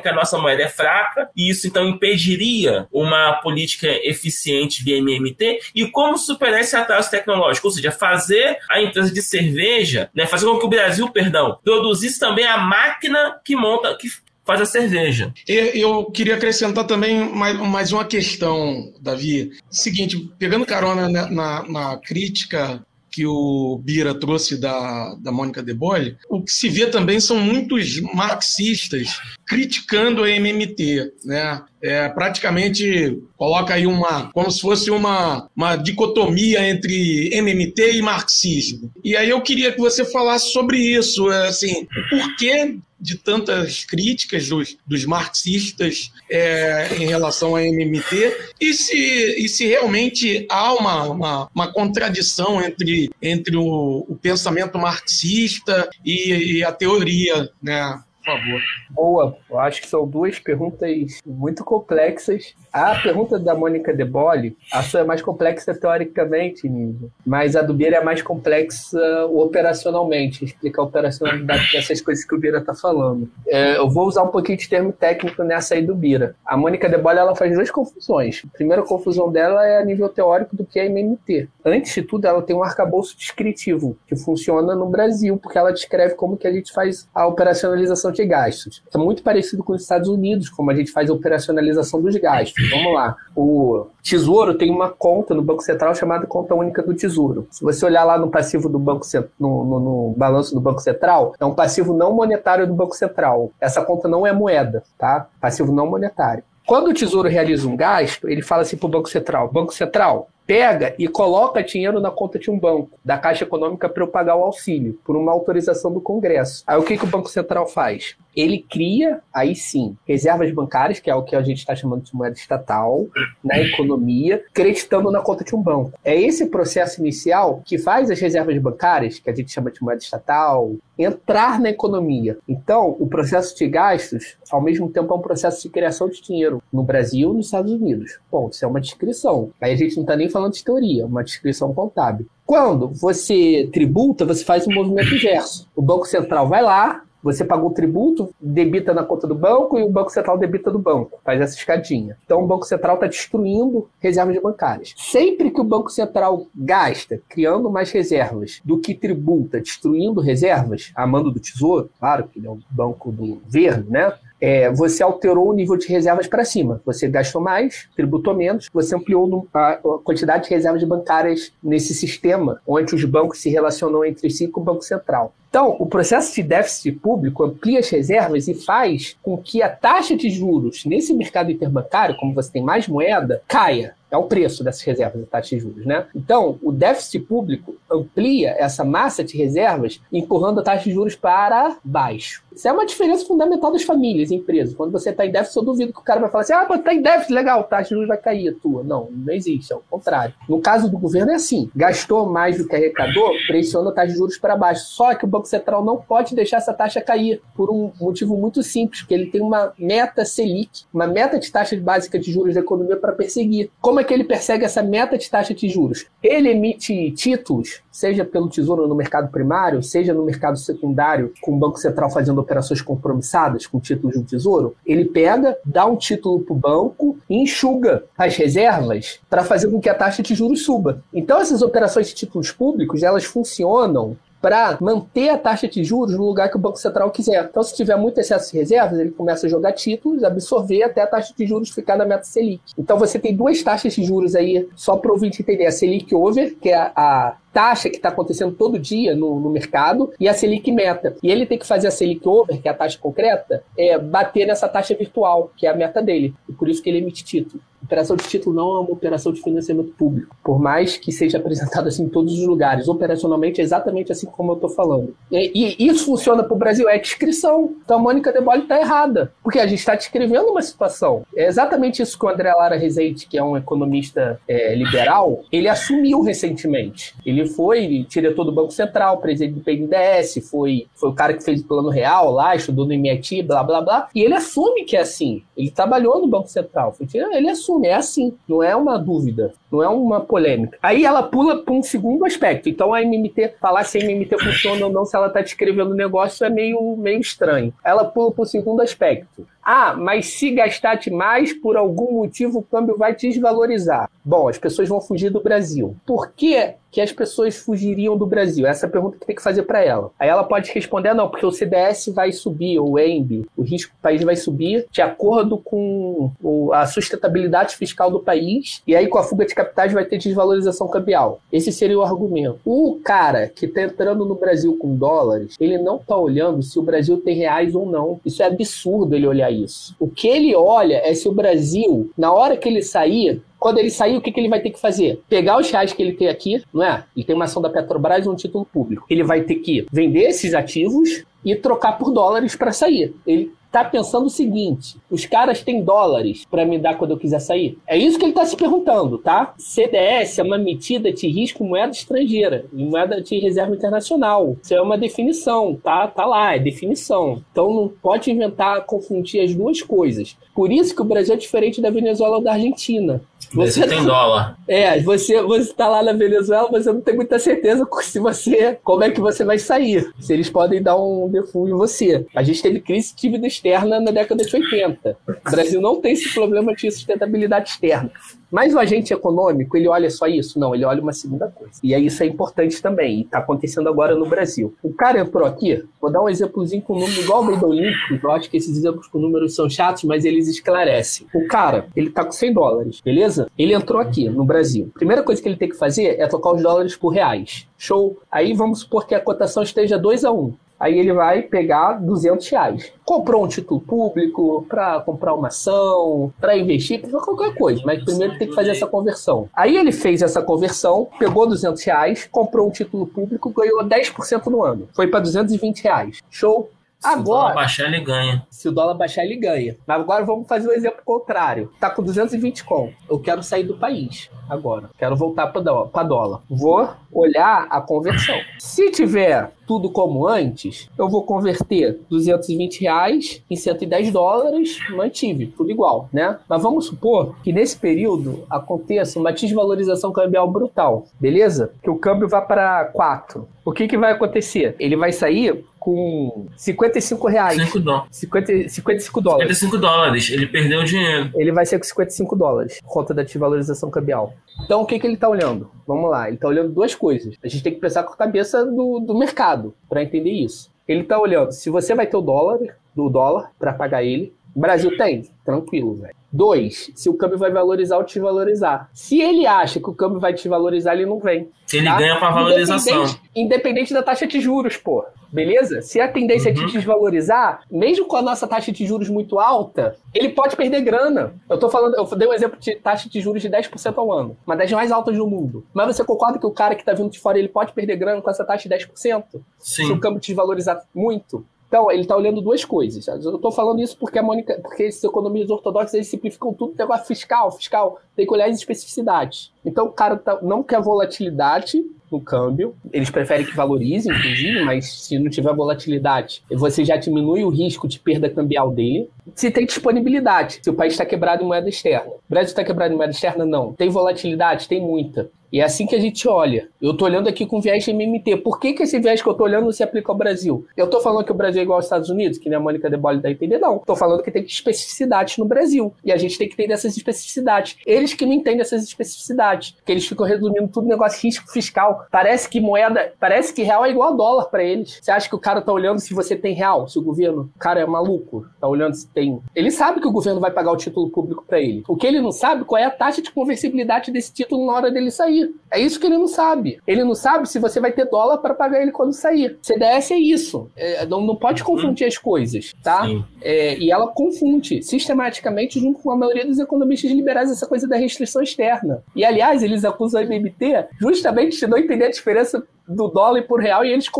que a nossa moeda é fraca, e isso então impediria uma política eficiente via MMT, e como superar esse atraso tecnológico, ou seja, fazer a empresa de cerveja, né, fazer com que o Brasil, perdão, produzisse também a máquina que monta, que faz a cerveja. Eu queria acrescentar também mais, uma questão, Davi. Seguinte, pegando carona na, na, na crítica que o Bira trouxe da, da Mônica De Bolle, o que se vê também são muitos marxistas criticando a MMT, né? É, praticamente coloca aí uma, como se fosse uma, uma dicotomia entre MMT e marxismo. E aí eu queria que você falasse sobre isso, é, assim, o porquê de tantas críticas dos, dos marxistas é, em relação à MMT e se, e se realmente há uma, uma, uma contradição entre, entre o, o pensamento marxista e, e a teoria né, por favor. Boa, eu acho que são duas perguntas muito complexas. A pergunta da Mônica De Bolle, a sua é mais complexa teoricamente, Nível, mas a do Bira é mais complexa operacionalmente, explicar a operacionalidade dessas coisas que o Bira está falando. É, eu vou usar um pouquinho de termo técnico nessa aí do Bira. A Mônica De Bolle, ela faz duas confusões. A primeira confusão dela é a nível teórico do que é MMT. Antes de tudo, ela tem um arcabouço descritivo, que funciona no Brasil, porque ela descreve como que a gente faz a operacionalização de gastos. É muito parecido com os Estados Unidos, como a gente faz a operacionalização dos gastos. Vamos lá. O Tesouro tem uma conta no Banco Central chamada Conta Única do Tesouro. Se você olhar lá no passivo do Banco no, no, no balanço do Banco Central, é um passivo não monetário do Banco Central. Essa conta não é moeda, tá? Passivo não monetário. Quando o Tesouro realiza um gasto, ele fala assim para o Banco Central: Banco Central, pega e coloca dinheiro na conta de um banco, da Caixa Econômica, para eu pagar o auxílio, por uma autorização do Congresso. Aí o que, que o Banco Central faz? Ele cria, aí sim, reservas bancárias, que é o que a gente está chamando de moeda estatal, na economia, creditando na conta de um banco. É esse processo inicial que faz as reservas bancárias, que a gente chama de moeda estatal, entrar na economia. Então, o processo de gastos, ao mesmo tempo, é um processo de criação de dinheiro no Brasil e nos Estados Unidos. Bom, isso é uma descrição. Aí a gente não está nem falando de teoria, é uma descrição contábil. Quando você tributa, você faz um movimento inverso. O Banco Central vai lá, você pagou o tributo, debita na conta do banco e o Banco Central debita do banco. Faz essa escadinha. Então o Banco Central está destruindo reservas bancárias. Sempre que o Banco Central gasta criando mais reservas do que tributa destruindo reservas, a mando do Tesouro, claro que ele é um banco do governo, né? é, você alterou o nível de reservas para cima. Você gastou mais, tributou menos, você ampliou a quantidade de reservas bancárias nesse sistema, onde os bancos se relacionam entre si com o Banco Central. Então, o processo de déficit público amplia as reservas e faz com que a taxa de juros nesse mercado interbancário, como você tem mais moeda, caia. É o preço dessas reservas, a taxa de juros, né? Então, o déficit público amplia essa massa de reservas, empurrando a taxa de juros para baixo. Isso é uma diferença fundamental das famílias e empresas. Quando você está em déficit, eu duvido que o cara vai falar assim: ah, está em déficit, legal, a taxa de juros vai cair a tua. Não, não existe, é o contrário. No caso do governo é assim: gastou mais do que arrecadou, pressiona a taxa de juros para baixo. Só que o Banco Central não pode deixar essa taxa cair, por um motivo muito simples, porque ele tem uma meta Selic, uma meta de taxa básica de juros da economia para perseguir. Como é que ele persegue essa meta de taxa de juros? Ele emite títulos, seja pelo Tesouro no mercado primário, seja no mercado secundário, com o Banco Central fazendo operações compromissadas com títulos do Tesouro. Ele pega, dá um título para o banco e enxuga as reservas para fazer com que a taxa de juros suba. Então, essas operações de títulos públicos, elas funcionam para manter a taxa de juros no lugar que o Banco Central quiser. Então, se tiver muito excesso de reservas, ele começa a jogar títulos, absorver até a taxa de juros ficar na meta Selic. Então, você tem duas taxas de juros aí, só para o ouvinte entender: a Selic Over, que é a taxa que está acontecendo todo dia no, no, mercado e a Selic meta. E ele tem que fazer a Selic over, que é a taxa concreta, é, bater nessa taxa virtual, que é a meta dele. E por isso que ele emite título. Operação de título não é uma operação de financiamento público, por mais que seja apresentado assim em todos os lugares. Operacionalmente é exatamente assim como eu estou falando. E, e, isso funciona para o Brasil, é descrição. Então a Mônica De Bolle está errada, porque a gente está descrevendo uma situação. É exatamente isso que o André Lara Rezende, que é um economista é, liberal, ele assumiu recentemente. Ele foi diretor do Banco Central, presidente do PNDES, foi, foi o cara que fez o Plano Real lá, estudou no MIT, blá blá blá. E ele assume que é assim. Ele trabalhou no Banco Central. Ele assume assume, é assim, não é uma dúvida, não é uma polêmica. Aí ela pula para um segundo aspecto. Então a MMT, falar se a MMT funciona ou não, se ela está descrevendo o negócio, é meio, meio estranho. Ela pula para o segundo aspecto. Ah, mas se gastar mais, por algum motivo o câmbio vai desvalorizar. Bom, as pessoas vão fugir do Brasil. Por que, que as pessoas fugiriam do Brasil? Essa é a pergunta que tem que fazer para ela. Aí ela pode responder: não, porque o CDS vai subir, ou o EMB, o risco do país vai subir de acordo com a sustentabilidade fiscal do país, e aí com a fuga de capitais vai ter desvalorização cambial. Esse seria o argumento. O cara que está entrando no Brasil com dólares, ele não está olhando se o Brasil tem reais ou não. Isso é absurdo ele olhar isso. O que ele olha é se o Brasil, na hora que ele sair, quando ele sair, o que, que ele vai ter que fazer? Pegar os reais que ele tem aqui, não é? Ele tem uma ação da Petrobras e um título público. Ele vai ter que vender esses ativos e trocar por dólares para sair. Ele tá pensando o seguinte: os caras têm dólares para me dar quando eu quiser sair? É isso que ele tá se perguntando, tá? CDS é uma medida de risco moeda estrangeira e moeda de reserva internacional. Isso é uma definição, tá? Tá lá, é definição. Então não pode inventar, confundir as duas coisas. Por isso que o Brasil é diferente da Venezuela ou da Argentina. Você tem dólar. É, você você tá lá na Venezuela, você não tem muita certeza se você como é que você vai sair. Se eles podem dar um default em você. A gente teve crise de dívida externa na década de 80. O Brasil não tem esse problema de sustentabilidade externa. Mas o agente econômico, ele olha só isso? Não, ele olha uma segunda coisa. E isso é importante também, e está acontecendo agora no Brasil. O cara entrou aqui, vou dar um exemplozinho com um número igual ao do Olímpico, eu acho que esses exemplos com números são chatos, mas eles esclarecem. O cara, ele tá com 100 dólares, beleza? Ele entrou aqui no Brasil. Primeira coisa que ele tem que fazer é trocar os dólares por reais. Show. Aí vamos supor que a cotação esteja 2 a 1. Aí ele vai pegar 200 reais. Comprou um título público para comprar uma ação, para investir, para qualquer coisa. Mas primeiro tem que fazer essa conversão. Aí ele fez essa conversão, pegou 200 reais, comprou um título público, ganhou 10% no ano. Foi para 220 reais. Show? Agora, se o dólar baixar, ele ganha. Se o dólar baixar, ele ganha. Mas agora vamos fazer o um exemplo contrário. Tá com 220 com. Eu quero sair do país agora. Quero voltar para dólar. Vou olhar a conversão. Se tiver tudo como antes, eu vou converter 220 reais em 110 dólares, mantive, tudo igual, né? Mas vamos supor que nesse período aconteça uma desvalorização cambial brutal, beleza? Que o câmbio vá para 4. O que, que vai acontecer? Ele vai sair com 55 reais. 5 dólares. 50, 55 dólares. 55 dólares. Ele perdeu o dinheiro. Ele vai ser com 55 dólares, conta da desvalorização cambial. Então, o que, que ele está olhando? Vamos lá, ele está olhando duas coisas. A gente tem que pensar com a cabeça do, do mercado para entender isso. Ele está olhando se você vai ter o dólar, do dólar, para pagar ele. O Brasil tem? Tranquilo, velho. Dois, se o câmbio vai valorizar ou desvalorizar. Se ele acha que o câmbio vai desvalorizar, ele não vem. Ele tá? ganha com a valorização. Independente, independente, da taxa de juros, pô. Beleza? Se a tendência uhum. é de desvalorizar, mesmo com a nossa taxa de juros muito alta, ele pode perder grana. Eu tô falando, eu dei um exemplo de taxa de juros de 10% ao ano, uma das mais altas do mundo. Mas você concorda que o cara que tá vindo de fora, ele pode perder grana com essa taxa de 10%? Sim. Se o câmbio desvalorizar muito? Então, ele está olhando duas coisas. Eu estou falando isso porque a Mônica, porque esses economistas ortodoxos eles simplificam tudo, negócio fiscal, fiscal, tem que olhar as especificidades. Então, o cara tá, não quer volatilidade no câmbio, eles preferem que valorize, inclusive, mas se não tiver volatilidade, você já diminui o risco de perda cambial dele. Se tem disponibilidade, se o país está quebrado em moeda externa. O Brasil está quebrado em moeda externa? Não. Tem volatilidade? Tem muita. E é assim que a gente olha. Eu estou olhando aqui com viés de MMT. Por que, que esse viés que eu estou olhando não se aplica ao Brasil? Eu estou falando que o Brasil é igual aos Estados Unidos, que nem a Mônica de Bolle dá entender, não. Estou falando que tem especificidades no Brasil. E a gente tem que entender essas especificidades. Eles que não entendem essas especificidades. Que eles ficam resumindo tudo negócio risco fiscal. Parece que moeda, parece que real é igual a dólar para eles. Você acha que o cara está olhando se você tem real, se o governo, o cara é maluco, está olhando se tem. Ele sabe que o governo vai pagar o título público para ele. O que ele não sabe qual é a taxa de conversibilidade desse título na hora dele sair. É isso que ele não sabe. Ele não sabe se você vai ter dólar para pagar ele quando sair. CDS é isso. É, não, não pode confundir as coisas, tá? É, e ela confunde sistematicamente junto com a maioria dos economistas liberais essa coisa da restrição externa. E aliás, eles acusam a MMT justamente de não entender a diferença do dólar por real e eles,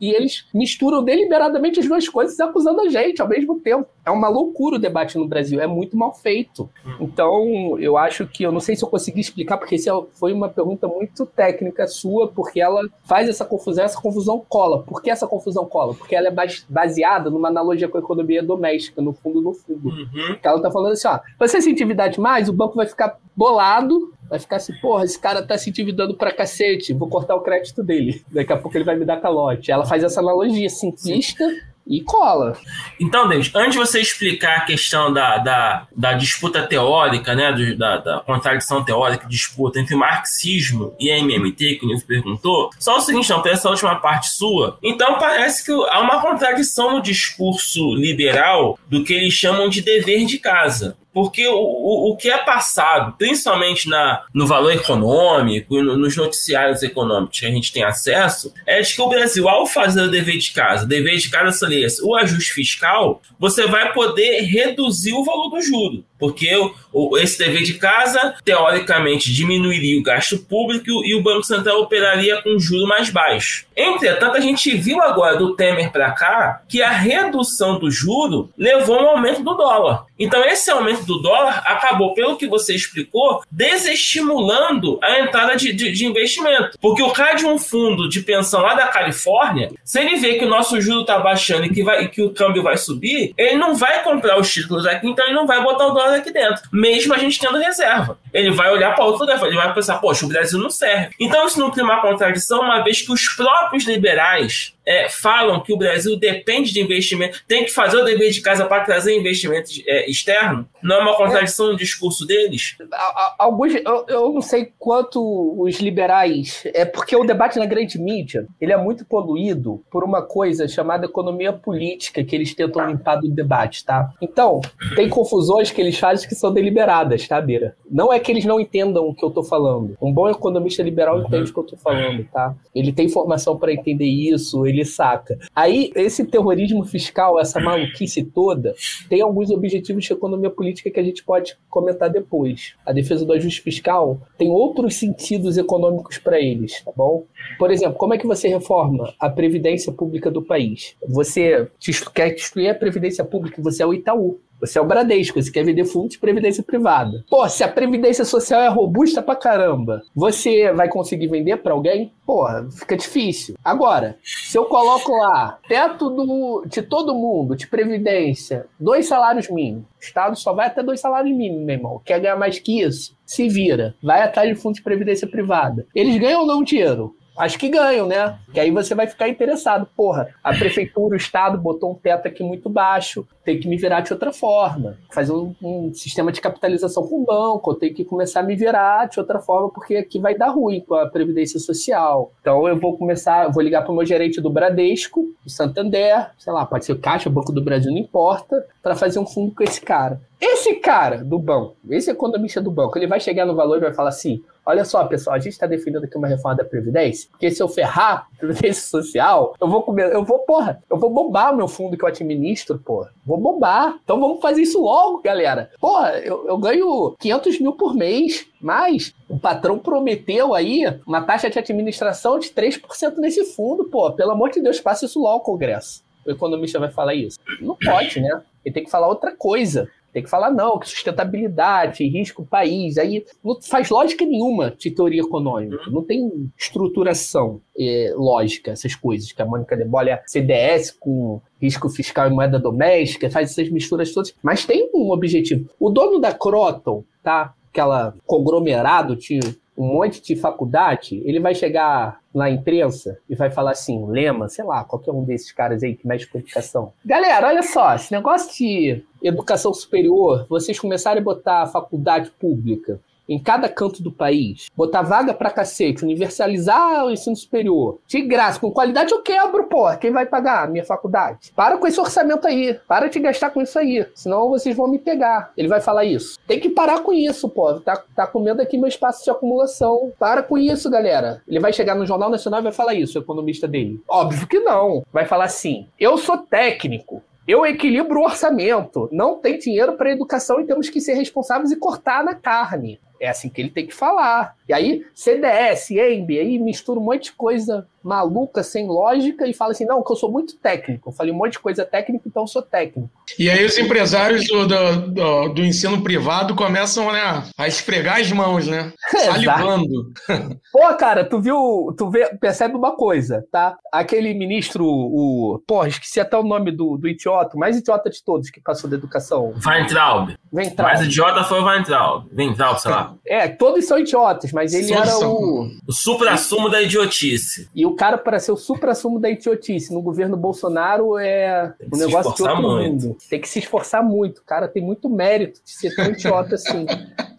e eles misturam deliberadamente as duas coisas acusando a gente ao mesmo tempo. É uma loucura o debate no Brasil, é muito mal feito. Então, eu acho que, eu não sei se eu consegui explicar, porque essa foi uma pergunta muito técnica sua, porque ela faz essa confusão, essa confusão cola. Por que essa confusão cola? Porque ela é baseada numa analogia com a economia doméstica, no fundo, no fundo. Uhum. Ela tá falando assim, ó, você se endividar demais, o banco vai ficar bolado, vai ficar assim, porra, esse cara tá se endividando pra cacete, vou cortar o crédito dele. Daqui a pouco ele vai me dar calote. Ela faz essa analogia simplista e cola. Então, Deus, antes de você explicar a questão da, da, da disputa teórica, né, do, da, da, contradição teórica, disputa entre marxismo e MMT, que o Nilson perguntou, só o seguinte, não, essa última parte sua. Então, parece que há uma contradição no discurso liberal do que eles chamam de dever de casa. Porque o, o, o que é passado, principalmente na, no valor econômico, no, nos noticiários econômicos que a gente tem acesso, é de que o Brasil, ao fazer o dever de casa, dever de casa seria o ajuste fiscal, você vai poder reduzir o valor do juro. Porque o, esse dever de casa, teoricamente, diminuiria o gasto público e o Banco Central operaria com juro mais baixo. Entretanto, a gente viu agora do Temer para cá que a redução do juro levou a um aumento do dólar. Então, esse aumento do dólar acabou, pelo que você explicou, desestimulando a entrada de, de, de investimento. Porque o cara de um fundo de pensão lá da Califórnia, se ele vê que o nosso juro está baixando e que, vai, e que o câmbio vai subir, ele não vai comprar os títulos aqui, então ele não vai botar o dólar aqui dentro, mesmo a gente tendo reserva. Ele vai olhar para outro lugar, ele vai pensar, poxa, o Brasil não serve. Então, isso não cria uma contradição, uma vez que os próprios liberais é, falam que o Brasil depende de investimento, tem que fazer o dever de casa para trazer investimento é, externo? Não é uma contradição no discurso deles? Alguns, eu, eu, não sei quanto os liberais. É porque o debate na grande mídia ele é muito poluído por uma coisa chamada economia política que eles tentam limpar do debate, tá? Então, tem confusões que eles fazem que são deliberadas, tá, Beira? Não é que eles não entendam o que eu tô falando. Um bom economista liberal uhum. entende o que eu tô falando, tá? Ele tem formação para entender isso, ele saca. Aí, esse terrorismo fiscal, essa maluquice toda, tem alguns objetivos de economia política que a gente pode comentar depois. A defesa do ajuste fiscal tem outros sentidos econômicos para eles, tá bom? Por exemplo, como é que você reforma a previdência pública do país? Você quer destruir a previdência pública, você é o Itaú. Você é o Bradesco, você quer vender fundo de previdência privada. Pô, se a previdência social é robusta pra caramba, você vai conseguir vender para alguém? Porra, fica difícil. Agora, se eu coloco lá teto do, de todo mundo, de previdência, dois salários mínimos, o Estado só vai até dois salários mínimos, meu irmão. Quer ganhar mais que isso? Se vira. Vai atrás de fundo de previdência privada. Eles ganham ou não dinheiro? Acho que ganham, né? Que aí você vai ficar interessado. Porra, a prefeitura, o Estado botou um teto aqui muito baixo, tem que me virar de outra forma. Fazer um, um sistema de capitalização com o banco, eu tenho que começar a me virar de outra forma, porque aqui vai dar ruim com a Previdência Social. Então eu vou começar, vou ligar para o meu gerente do Bradesco, do Santander, sei lá, pode ser Caixa, Banco do Brasil, não importa, para fazer um fundo com esse cara. Esse cara do banco, esse economista do banco, ele vai chegar no valor e vai falar assim: olha só, pessoal, a gente está definindo aqui uma reforma da Previdência, porque se eu ferrar a Previdência Social, eu vou comer, eu vou, porra, eu vou bombar o meu fundo que eu administro, porra. Vou bombar. Então vamos fazer isso logo, galera. Porra, eu, eu ganho 500 mil por mês, mas o patrão prometeu aí uma taxa de administração de 3% nesse fundo, pô. Pelo amor de Deus, faça isso logo, Congresso. O economista vai falar isso? Não pode, né? Ele tem que falar outra coisa. Tem que falar, não, que sustentabilidade, risco país. Aí não faz lógica nenhuma de teoria econômica. Não tem estruturação é, lógica, essas coisas. Que a Mônica de olha CDS com risco fiscal e moeda doméstica, faz essas misturas todas. Mas tem um objetivo. O dono da Croton, tá? Aquela conglomerado de um monte de faculdade, ele vai chegar na imprensa e vai falar assim, Lema, sei lá, qualquer um desses caras aí que mexe com educação. Galera, olha só, esse negócio de educação superior, vocês começarem a botar faculdade pública em cada canto do país, botar vaga pra cacete, universalizar o ensino superior, de graça, com qualidade, eu quebro, pô. Quem vai pagar? Minha faculdade. Para com esse orçamento aí. Para de gastar com isso aí. Senão vocês vão me pegar. Ele vai falar isso. Tem que parar com isso, pô. Tá, tá comendo aqui meu espaço de acumulação. Para com isso, galera. Ele vai chegar no Jornal Nacional e vai falar isso, o economista dele. Óbvio que não. Vai falar assim: eu sou técnico. Eu equilibro o orçamento. Não tem dinheiro para educação e temos que ser responsáveis e cortar na carne. É assim que ele tem que falar. E aí, CDS, EMB, aí mistura um monte de coisa maluca, sem lógica, e fala assim: não, que eu sou muito técnico. Eu falei um monte de coisa técnica, então eu sou técnico. E aí os empresários do, do, do, do ensino privado começam né, a esfregar as mãos, né? [LAUGHS] Salivando. [LAUGHS] Pô, cara, tu viu, tu vê, percebe uma coisa, tá? Aquele ministro, o. Porra, esqueci até o nome do, do idiota, o mais idiota de todos que passou da educação. Weintraub. Weintraub. Mais idiota foi o Weintraub. Weintraub, sei lá. É, todos são idiotas, mas ele era o. O supra-sumo da idiotice. E o cara, para ser o supra-sumo da idiotice no governo Bolsonaro, é Tem que um se negócio de esforçar outro muito. mundo. Tem que se esforçar muito. O cara tem muito mérito de ser tão idiota assim.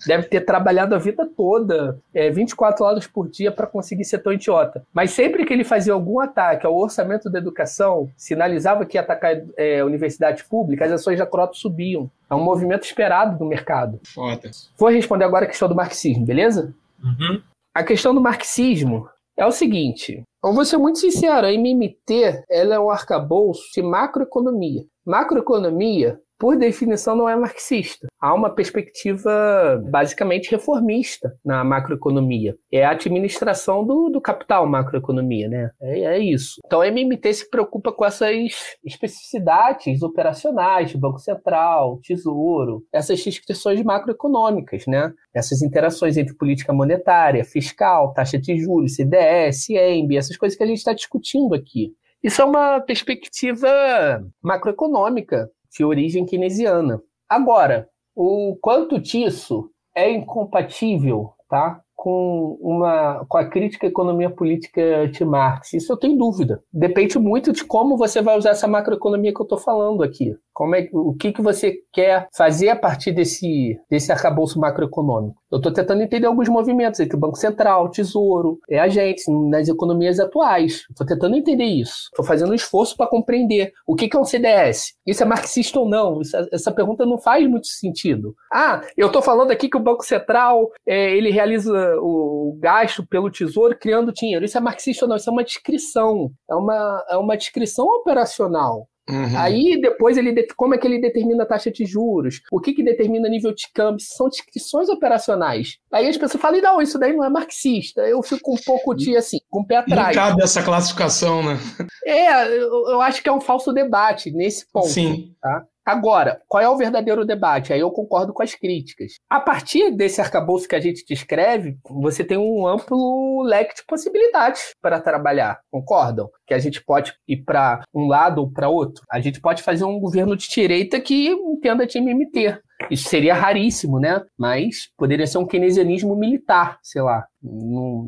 Deve ter trabalhado a vida toda, é, 24 horas por dia, para conseguir ser tão idiota. Mas sempre que ele fazia algum ataque ao orçamento da educação, sinalizava que ia atacar é, universidades públicas, as ações da Croto subiam. É um movimento esperado do mercado. Foda. Vou responder agora a questão do marxismo, beleza? Uhum. A questão do marxismo é o seguinte. Eu vou ser muito sincero, a MMT ela é um arcabouço de macroeconomia. Macroeconomia, por definição, não é marxista. Há uma perspectiva basicamente reformista na macroeconomia. É a administração do, do capital macroeconomia, né? É, é isso. Então a MMT se preocupa com essas especificidades operacionais de Banco Central, Tesouro, essas restrições macroeconômicas, né? Essas interações entre política monetária, fiscal, taxa de juros, CDS, EMB, essas coisas que a gente está discutindo aqui. Isso é uma perspectiva macroeconômica de origem keynesiana. Agora, o quanto disso é incompatível tá, com, uma, com a crítica à economia política de Marx? Isso eu tenho dúvida. Depende muito de como você vai usar essa macroeconomia que eu estou falando aqui. Como é, o que, que você quer fazer a partir desse, desse arcabouço macroeconômico? Eu estou tentando entender alguns movimentos entre o Banco Central, Tesouro, é agentes nas economias atuais. Estou tentando entender isso. Estou fazendo um esforço para compreender o que, que é um CDS. Isso é marxista ou não? Isso- essa pergunta não faz muito sentido. Ah, eu estou falando aqui que o Banco Central é, ele realiza o, o gasto pelo Tesouro criando dinheiro. Isso é marxista ou não? Isso é uma descrição. É uma, é uma descrição operacional. Uhum. Aí depois ele como é que ele determina a taxa de juros? O que, que determina nível de câmbio? São descrições operacionais. Aí as pessoas falam, não, isso daí não é marxista. Eu fico um pouco de assim, com o pé Não atrás. cabe essa classificação, né? É, eu, eu acho que é um falso debate nesse ponto. Sim. Tá? Agora, qual é o verdadeiro debate? Aí eu concordo com as críticas. A partir desse arcabouço que a gente descreve, você tem um amplo leque de possibilidades para trabalhar. Concordam? Que a gente pode ir para um lado ou para outro. A gente pode fazer um governo de direita que entenda de MMT. Isso seria raríssimo, né? Mas poderia ser um keynesianismo militar, sei lá.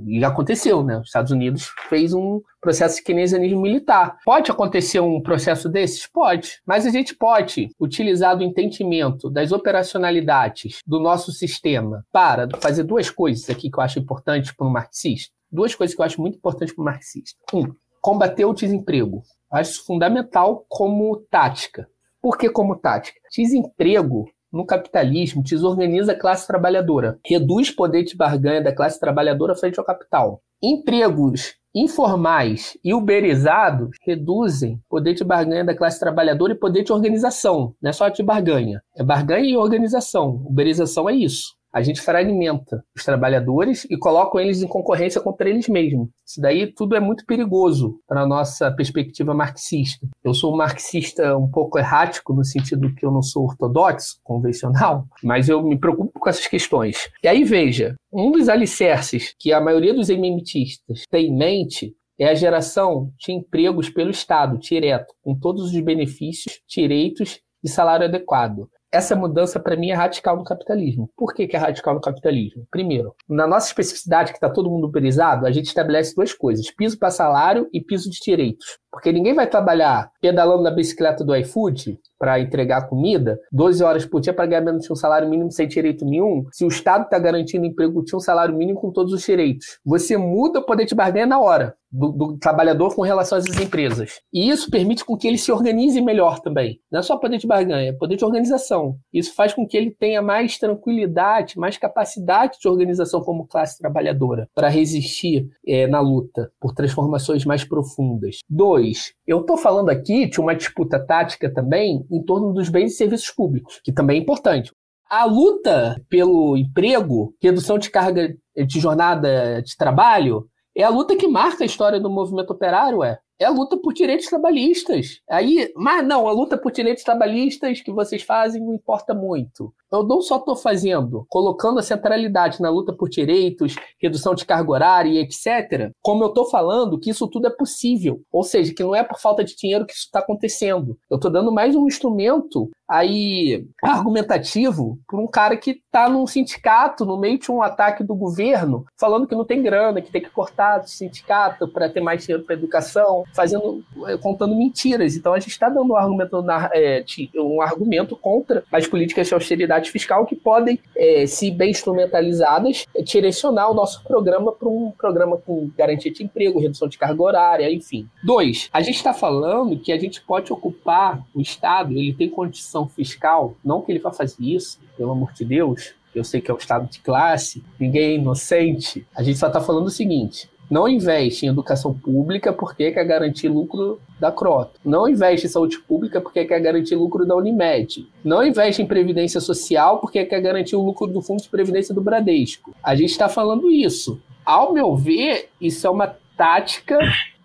E aconteceu, né? Os Estados Unidos fez um processo de keynesianismo militar. Pode acontecer um processo desses? Pode. Mas a gente pode utilizar do entendimento das operacionalidades do nosso sistema para fazer duas coisas aqui que eu acho importantes para um marxista. Duas coisas que eu acho muito importantes para um marxista. Um, combater o desemprego. Eu acho fundamental como tática. Por que como tática? Desemprego no capitalismo desorganiza a classe trabalhadora, reduz poder de barganha da classe trabalhadora frente ao capital. Empregos informais e uberizados reduzem poder de barganha da classe trabalhadora e poder de organização. Não é só de barganha, é barganha e organização. Uberização é isso. A gente fragmenta os trabalhadores e coloca eles em concorrência contra eles mesmos. Isso daí tudo é muito perigoso para a nossa perspectiva marxista. Eu sou um marxista um pouco errático, no sentido que eu não sou ortodoxo, convencional, mas eu me preocupo com essas questões. E aí, veja, um dos alicerces que a maioria dos MMTistas tem em mente é a geração de empregos pelo Estado, direto, com todos os benefícios, direitos e salário adequado. Essa mudança, para mim, é radical no capitalismo. Por que, que é radical no capitalismo? Primeiro, na nossa especificidade, que está todo mundo uberizado, a gente estabelece duas coisas: piso para salário e piso de direitos. Porque ninguém vai trabalhar pedalando na bicicleta do iFood para entregar comida 12 horas por dia para ganhar menos de um salário mínimo sem direito nenhum, se o Estado está garantindo emprego de um salário mínimo com todos os direitos. Você muda o poder de barganha na hora do, do trabalhador com relação às empresas. E isso permite com que ele se organize melhor também. Não é só poder de barganha, é poder de organização. Isso faz com que ele tenha mais tranquilidade, mais capacidade de organização como classe trabalhadora para resistir é, na luta por transformações mais profundas. Dois, eu estou falando aqui de uma disputa tática também em torno dos bens e serviços públicos, que também é importante. A luta pelo emprego, redução de carga de jornada de trabalho, É a luta que marca a história do movimento operário, é. É a luta por direitos trabalhistas. Aí, mas não, a luta por direitos trabalhistas que vocês fazem não importa muito. Eu não só estou fazendo, colocando a centralidade na luta por direitos, redução de carga horária e etc., como eu estou falando que isso tudo é possível. Ou seja, que não é por falta de dinheiro que isso está acontecendo. Eu estou dando mais um instrumento aí argumentativo por um cara que está num sindicato, no meio de um ataque do governo, falando que não tem grana, que tem que cortar o sindicato para ter mais dinheiro para educação, fazendo, eh, contando mentiras. Então a gente está dando um argumento, é, um argumento contra as políticas de austeridade fiscal que podem, é, se bem instrumentalizadas, direcionar o nosso programa para um programa com garantia de emprego, redução de carga horária, enfim. Dois, a gente está falando que a gente pode ocupar o Estado, ele tem condição fiscal, não que ele vá fazer isso, pelo amor de Deus, eu sei que é o estado de classe, ninguém é inocente. A gente só está falando o seguinte: não investe em educação pública porque quer garantir lucro da Croto. Não investe em saúde pública porque quer garantir lucro da Unimed. Não investe em previdência social porque quer garantir o lucro do Fundo de Previdência do Bradesco. A gente está falando isso. Ao meu ver, isso é uma tática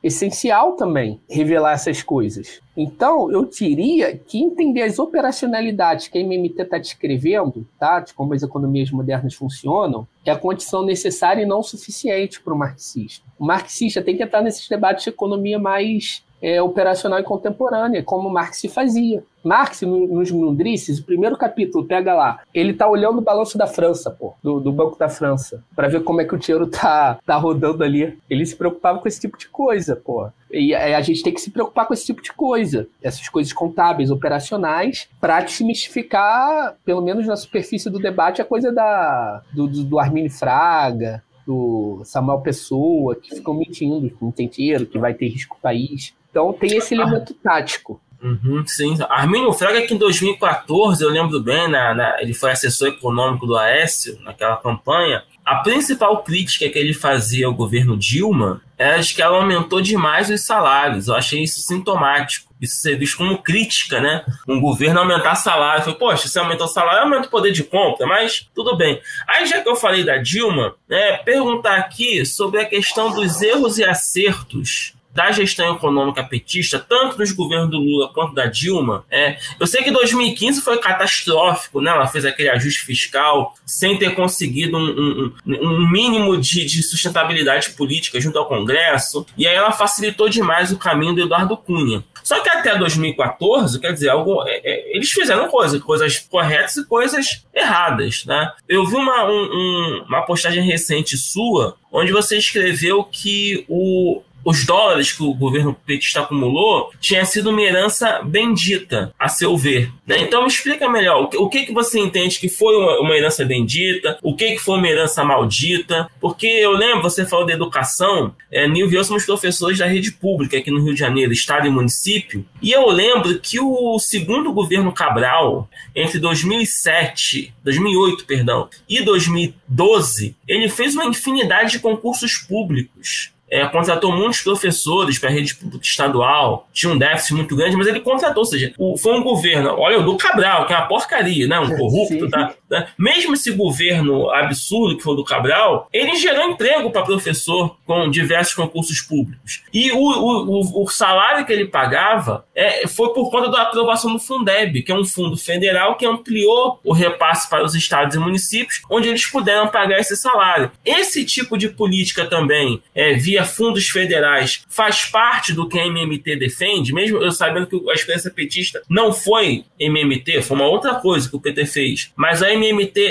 essencial também revelar essas coisas. Então, eu diria que entender as operacionalidades que a MMT está descrevendo, tá, de como as economias modernas funcionam, é a condição necessária e não suficiente para o marxista. O marxista tem que entrar nesses debates de economia mais é, operacional e contemporânea, como Marx se fazia. Marx, no, nos Mundrices, o primeiro capítulo, pega lá, ele tá olhando o balanço da França, pô, do, do Banco da França, para ver como é que o dinheiro tá, tá rodando ali. Ele se preocupava com esse tipo de coisa, pô. E a, a gente tem que se preocupar com esse tipo de coisa, essas coisas contábeis, operacionais, para desmistificar, pelo menos na superfície do debate, a coisa da, do, do, do Fraga, do Samuel Pessoa, que ficam mentindo que não tem dinheiro, que vai ter risco o país. Então tem esse elemento tático. Uhum, sim. Arminio Fraga, que em 2014, eu lembro bem, na, na, ele foi assessor econômico do Aécio naquela campanha. A principal crítica que ele fazia ao governo Dilma era de que ela aumentou demais os salários. Eu achei isso sintomático. Isso ser visto como crítica, né? Um governo aumentar salário. Falei, poxa, se aumentou o salário, aumenta o poder de compra, mas tudo bem. Aí, já que eu falei da Dilma, né, perguntar aqui sobre a questão dos erros e acertos da gestão econômica petista, tanto dos governos do Lula quanto da Dilma, é, eu sei que 2015 foi catastrófico, né? Ela fez aquele ajuste fiscal sem ter conseguido um, um, um mínimo de, de, sustentabilidade política junto ao Congresso, e aí ela facilitou demais o caminho do Eduardo Cunha. Só que até 2014, quer dizer, algo, é, é, eles fizeram coisas, coisas corretas e coisas erradas, né? Eu vi uma, um, uma postagem recente sua, onde você escreveu que o os dólares que o governo petista acumulou tinha sido uma herança bendita, a seu ver. Né? Então me explica melhor, o que, que você entende que foi uma, uma herança bendita, o que, que foi uma herança maldita, porque eu lembro, você falou de educação, é, Nil eu somos professores da rede pública aqui no Rio de Janeiro, estado e município, e eu lembro que o segundo governo Cabral, entre 2007, 2008, perdão, e 2012, ele fez uma infinidade de concursos públicos é, contratou muitos professores para a rede pública estadual, tinha um déficit muito grande, mas ele contratou, ou seja, o, foi um governo, olha, o do Cabral, que é uma porcaria, né? Um [LAUGHS] corrupto, tá, tá? Mesmo esse governo absurdo que foi o do Cabral, ele gerou emprego para professor com diversos concursos públicos. E o, o, o, salário que ele pagava é, foi por conta da aprovação do Fundeb, que é um fundo federal que ampliou o repasse para os estados e municípios, onde eles puderam pagar esse salário. Esse tipo de política também, é, via fundos federais faz parte do que a MMT defende, mesmo eu sabendo que a experiência petista não foi MMT, foi uma outra coisa que o PT fez. Mas a MMT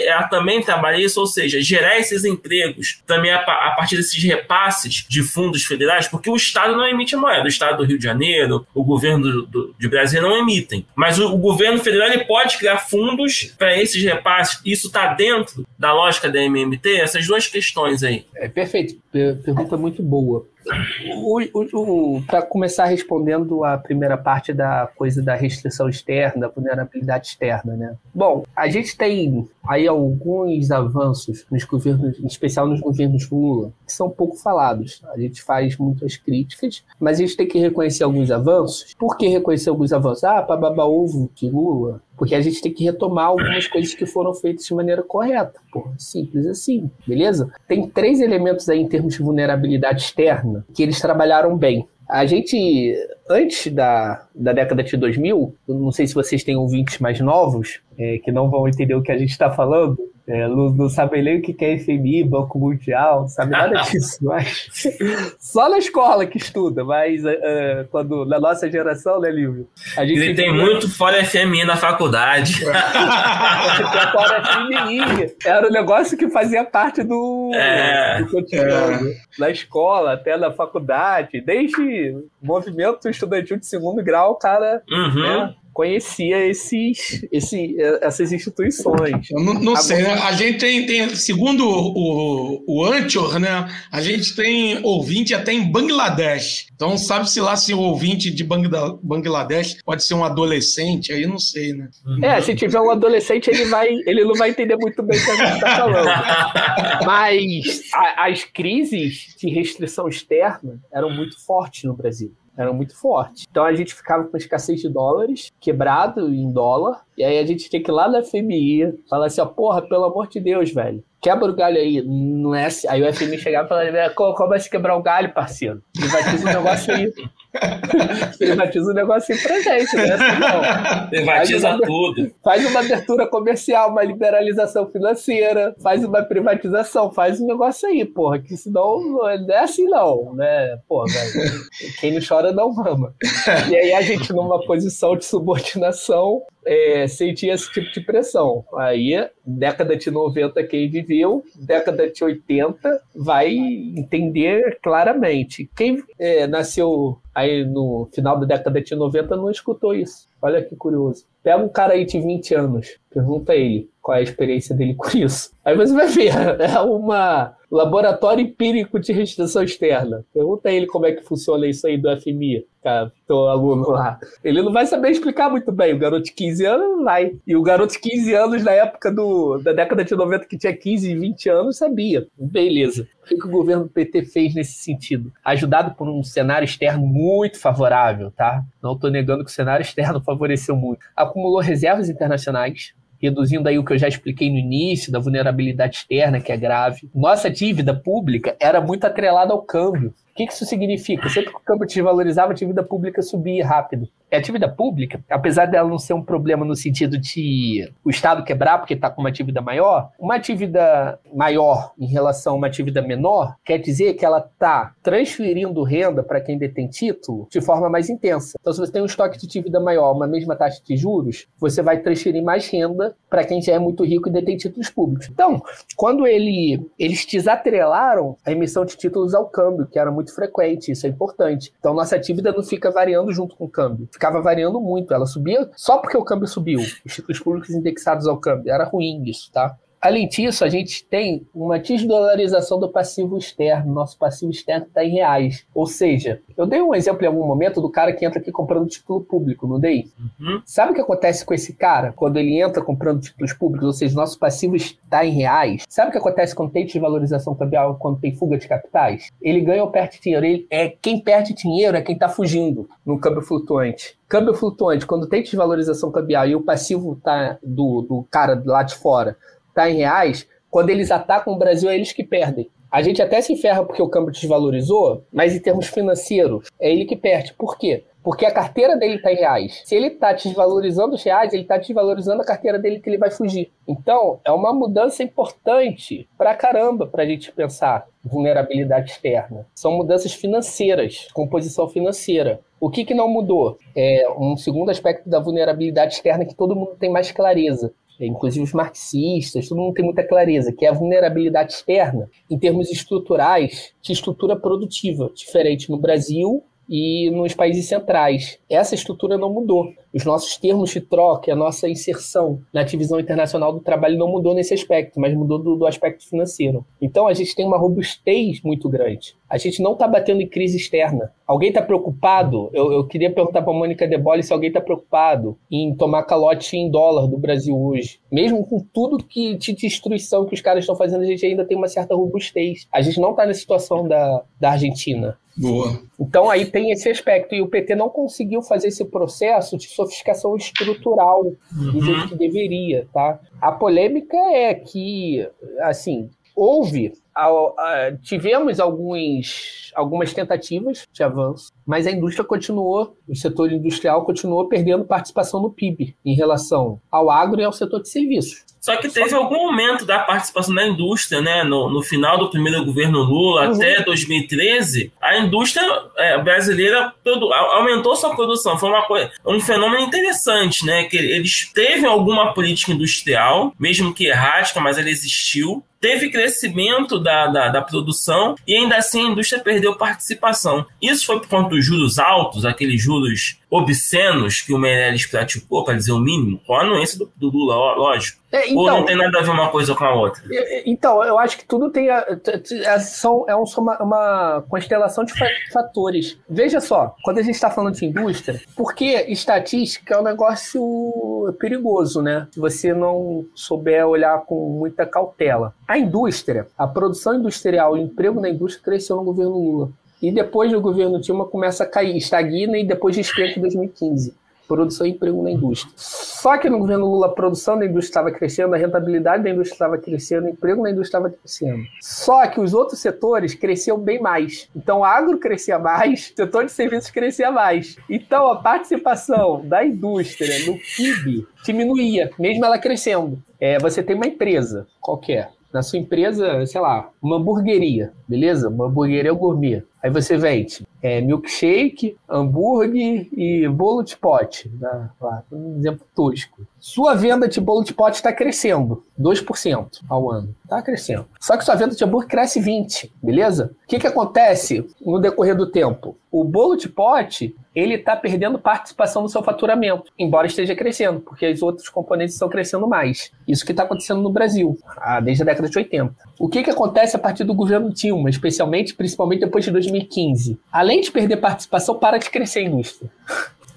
ela também trabalha isso, ou seja, gerar esses empregos também a, a partir desses repasses de fundos federais, porque o Estado não emite moeda. O Estado do Rio de Janeiro, o governo do, do, de Brasília não emitem. Mas o, o governo federal ele pode criar fundos para esses repasses. Isso está dentro da lógica da MMT? Essas duas questões aí. É perfeito. Pergunta muito boa. Para começar respondendo a primeira parte da coisa da restrição externa, da vulnerabilidade externa, né? Bom, a gente tem aí alguns avanços nos governos, em especial nos governos Lula, que são pouco falados. A gente faz muitas críticas, mas a gente tem que reconhecer alguns avanços. Por que reconhecer alguns avanços? Ah, para babar ovo de Lula, Porque a gente tem que retomar algumas coisas que foram feitas de maneira correta. Porra, simples assim, beleza? Tem três elementos aí em termos de vulnerabilidade externa que eles trabalharam bem. A gente, antes da, da década de 2000, não sei se vocês têm ouvintes mais novos, é, que não vão entender o que a gente está falando, é, não, não sabem nem o que é FMI, Banco Mundial, não sabe nada [LAUGHS] disso, mas [LAUGHS] só na escola que estuda, mas uh, quando, na nossa geração, né, Lívio? A gente Ele tem muito fora FMI na faculdade. [LAUGHS] fora FMI. Era um negócio que fazia parte do, é, do cotidiano. É. Na escola, até na faculdade, desde movimento estudantil de segundo grau, o cara uhum. né, conhecia esses, esse, essas instituições. Eu não, não sei, né? A gente tem, tem segundo o, o Anchor, né? A gente tem ouvinte até em Bangladesh. Então, sabe-se lá se o ouvinte de Bangladesh pode ser um adolescente, aí não sei, né? É, se tiver um adolescente, ele, vai, ele não vai entender muito bem o que a gente está falando. Mas a, as crises de restrição externa eram muito fortes no Brasil eram muito fortes. Então a gente ficava com escassez de dólares, quebrado em dólar, e aí a gente tinha que ir lá na FMI falar assim, ó, porra, pelo amor de Deus, velho, quebra o galho aí. Não é assim. Aí o FMI chegava e falava, como vai se quebrar o galho, parceiro? Privatiza o negócio aí. [LAUGHS] Privatiza o negócio aí pra gente, né? Assim, não. Privatiza faz uma, tudo. Faz uma abertura comercial, uma liberalização financeira, faz uma privatização, faz um negócio aí, porra, que senão não é assim não, né? Pô, velho, quem não chora não mama. [LAUGHS] E aí a gente numa posição de subordinação é, sentia esse tipo de pressão. Aí, década de 90, quem viveu, década de 80, vai entender claramente. Quem é, nasceu aí no final da década de 90 não escutou isso. Olha que curioso. Pega um cara aí de 20 anos, pergunta ele qual é a experiência dele [LAUGHS] com isso. Aí você vai ver, [LAUGHS] é uma laboratório empírico de restrição externa. Pergunta a ele como é que funciona isso aí do FMI, cara, teu aluno lá. Ele não vai saber explicar muito bem. O garoto de 15 anos vai. E o garoto de 15 anos, na época do, da década de 90, que tinha 15 e 20 anos, sabia. Beleza. O que, que o governo PT fez nesse sentido? Ajudado por um cenário externo muito favorável, tá? Não estou negando que o cenário externo favoreceu muito. Acumulou reservas internacionais, reduzindo aí o que eu já expliquei no início, da vulnerabilidade externa, que é grave. Nossa dívida pública era muito atrelada ao câmbio. O que isso significa? Sempre que o câmbio desvalorizava, a dívida pública subia rápido. E a dívida pública, apesar dela não ser um problema no sentido de o Estado quebrar porque está com uma dívida maior, uma dívida maior em relação a uma dívida menor quer dizer que ela está transferindo renda para quem detém título de forma mais intensa. Então, se você tem um estoque de dívida maior, uma mesma taxa de juros, você vai transferir mais renda para quem já é muito rico e detém títulos públicos. Então, quando ele, eles desatrelaram a emissão de títulos ao câmbio, que era muito muito frequente, isso é importante. Então nossa dívida não fica variando junto com o câmbio. Ficava variando muito, ela subia só porque o câmbio subiu. Os públicos indexados ao câmbio. Era ruim isso, tá? Além disso, a gente tem uma desdolarização do passivo externo. Nosso passivo externo está em reais. Ou seja, eu dei um exemplo em algum momento do cara que entra aqui comprando título público, não dei? Uhum. Sabe o que acontece com esse cara quando ele entra comprando títulos públicos? Ou seja, nosso passivo está em reais. Sabe o que acontece quando tem desvalorização cambial, quando tem fuga de capitais? Ele ganha ou perde dinheiro. Ele, é, quem perde dinheiro é quem está fugindo no câmbio flutuante câmbio flutuante, quando tem desvalorização cambial e o passivo tá do, do cara lá de fora está em reais, quando eles atacam o Brasil, é eles que perdem. A gente até se ferra porque o câmbio desvalorizou, mas em termos financeiros, é ele que perde. Por quê? Porque a carteira dele está em reais. Se ele está desvalorizando os reais, ele está desvalorizando a carteira dele que ele vai fugir. Então, é uma mudança importante pra caramba para a gente pensar vulnerabilidade externa. São mudanças financeiras, composição financeira. O que, que não mudou? É um segundo aspecto da vulnerabilidade externa que todo mundo tem mais clareza inclusive os marxistas, todo mundo tem muita clareza, que é a vulnerabilidade externa, em termos estruturais, de estrutura produtiva, diferente no Brasil e nos países centrais. Essa estrutura não mudou. Os nossos termos de troca, a nossa inserção na divisão internacional do trabalho não mudou nesse aspecto, mas mudou do, do aspecto financeiro. Então a gente tem uma robustez muito grande. A gente não está batendo em crise externa. Alguém está preocupado? Eu, eu, queria perguntar para a Mônica Debole se alguém está preocupado em tomar calote em dólar do Brasil hoje. Mesmo com tudo que de destruição que os caras estão fazendo, a gente ainda tem uma certa robustez. A gente não está na situação da, da Argentina Boa. Então aí tem esse aspecto. E o PT não conseguiu fazer esse processo de sofisticação estrutural uhum. do jeito que deveria, tá? A polêmica é que, assim, houve tivemos alguns, algumas tentativas de avanço, mas a indústria continuou, o setor industrial continuou perdendo participação no PIB em relação ao agro e ao setor de serviços. Só que teve algum aumento da participação da indústria, né? No, no final do primeiro governo Lula uhum. até 2013, a indústria é, brasileira aumentou sua produção. Foi uma coisa, um fenômeno interessante, né? Que eles teve alguma política industrial, mesmo que errática, mas ela existiu teve crescimento da, da, da, produção e ainda assim a indústria perdeu participação. Isso foi por conta dos juros altos, aqueles juros obscenos que o Meirelles praticou, para dizer o mínimo, com a anuência do, do Lula, lógico. É, então, Ou não tem nada a ver uma coisa com a outra? Então, eu acho que tudo tem. A, a, são, é uma, uma constelação de fatores. Veja só, quando a gente está falando de indústria, porque estatística é um negócio perigoso, né? Se você não souber olhar com muita cautela. A indústria, a produção industrial, o emprego na indústria cresceu no governo Lula. E depois do governo Dilma começa a cair, estagna e depois despenca em 2015. Produção e emprego na indústria. Só que no governo Lula a produção da indústria estava crescendo, a rentabilidade da indústria estava crescendo, o emprego na indústria estava crescendo. Só que os outros setores cresciam bem mais. Então o agro crescia mais, o setor de serviços crescia mais. Então a participação da indústria no PIB diminuía, mesmo ela crescendo. É, você tem uma empresa qualquer, na sua empresa, sei lá, uma hamburgueria, beleza? Uma hamburgueria gourmet. Aí você vende é, milkshake, hambúrguer e bolo de pote. Né? Um exemplo tosco. Sua venda de bolo de pote está crescendo 2% ao ano. Está crescendo. Só que sua venda de hambúrguer cresce 20%, beleza? O que, que acontece no decorrer do tempo? O bolo de pote ele está perdendo participação no seu faturamento, embora esteja crescendo, porque os outros componentes estão crescendo mais. Isso que está acontecendo no Brasil, ah, desde a década de 80. O que, que acontece a partir do governo Dilma, especialmente, principalmente depois de 2015? Além de perder participação, para de crescer a indústria.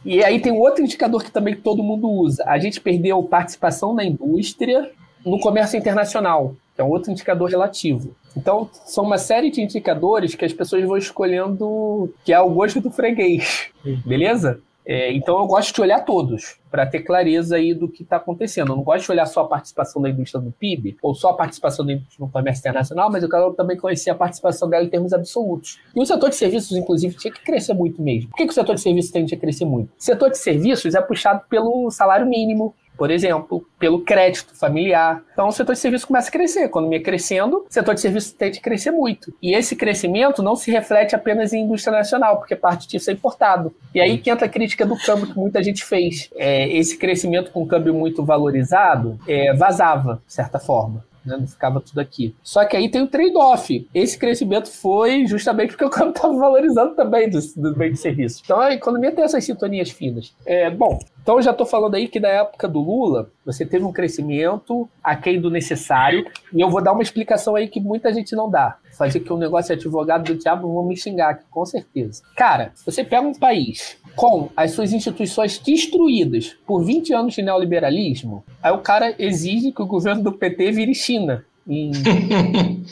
E aí tem outro indicador que também todo mundo usa. A gente perdeu participação na indústria no comércio internacional, que é um outro indicador relativo. Então, são uma série de indicadores que as pessoas vão escolhendo que é o gosto do freguês, beleza? É, então eu gosto de olhar todos para ter clareza aí do que está acontecendo. Eu não gosto de olhar só a participação da indústria no PIB ou só a participação da indústria no comércio internacional, mas eu quero também conhecer a participação dela em termos absolutos. E o setor de serviços, inclusive, tinha que crescer muito mesmo. Por que, que o setor de serviços tem que crescer muito? O setor de serviços é puxado pelo salário mínimo, por exemplo, pelo crédito familiar. Então, o setor de serviços começa a crescer. A economia crescendo, o setor de serviços tem que crescer muito. E esse crescimento não se reflete apenas em indústria nacional, porque parte disso é importado. E aí que entra a crítica do câmbio que muita gente fez. É, esse crescimento com câmbio muito valorizado é, vazava, de certa forma. Né? Não ficava tudo aqui. Só que aí tem o trade-off. Esse crescimento foi justamente porque o câmbio estava [LAUGHS] valorizando também do, do bem de serviço. Então a economia tem essas sintonias finas. É, bom, então eu já estou falando aí que na época do Lula, você teve um crescimento aquém do necessário, e eu vou dar uma explicação aí que muita gente não dá. Fazer que o um negócio é advogado do diabo, vão me xingar aqui, com certeza. Cara, você pega um país com as suas instituições destruídas por 20 anos de neoliberalismo, aí o cara exige que o governo do PT vire China em, [LAUGHS]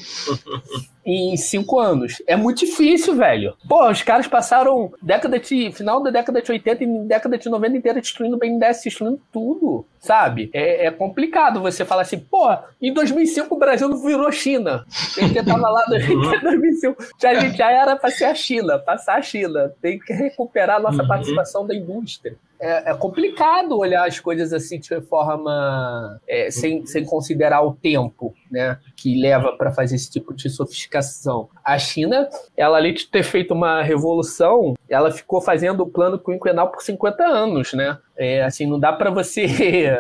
[LAUGHS] em cinco anos. É muito difícil, velho. Pô, os caras passaram década de. final da década de 80 e década de 90 inteira destruindo o BNDES, destruindo tudo, sabe? É, é, complicado você falar assim, pô, em 2005 o Brasil não virou China. Ele tava lá em 2005. [LAUGHS] Já, gente já era pra ser a China, passar a China. Tem que recuperar a nossa uhum. participação da indústria é, é, complicado olhar as coisas assim de forma é, sem, sem considerar o tempo, né, que leva para fazer esse tipo de sofisticação. A China, ela além de ter feito uma revolução, ela ficou fazendo o plano quinquenal por 50 anos, né? É, assim, não dá para você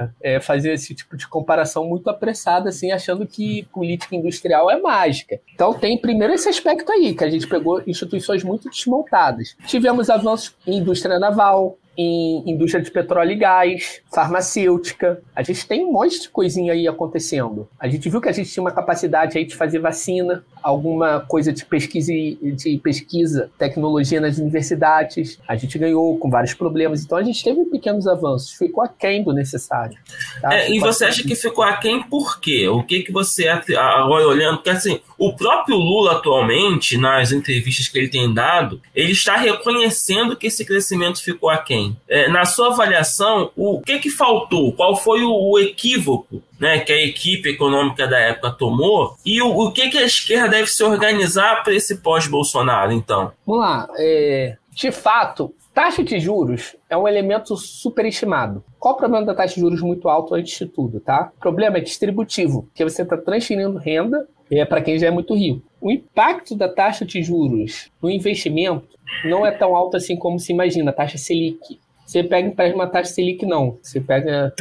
[LAUGHS] é, fazer esse tipo de comparação muito apressada, assim, achando que política industrial é mágica. Então tem primeiro esse aspecto aí, que a gente pegou instituições muito desmontadas. Tivemos avanços em indústria naval, em indústria de petróleo e gás, farmacêutica. A gente tem um monte de coisinha aí acontecendo. A gente viu que a gente tinha uma capacidade aí de fazer vacina, alguma coisa de pesquisa, de pesquisa, tecnologia nas universidades. A gente ganhou com vários problemas. Então a gente teve pequenos avanços. Ficou aquém do necessário. Tá? É, e você acha que ficou aquém por quê? O que, que você, agora olhando, porque assim, o próprio Lula atualmente, nas entrevistas que ele tem dado, ele está reconhecendo que esse crescimento ficou aquém. É, na sua avaliação, o que, que faltou? Qual foi o, o equívoco né, que a equipe econômica da época tomou e o, o que, que a esquerda deve se organizar para esse pós-Bolsonaro, então? Vamos lá. É, de fato, taxa de juros é um elemento superestimado. Qual o problema da taxa de juros muito alto antes de tudo, tá? O problema é distributivo, que você está transferindo renda é, para quem já é muito rico. O impacto da taxa de juros no investimento não é tão alto assim como se imagina, a taxa Selic. Você pega empréstimo uma taxa Selic, não. Você pega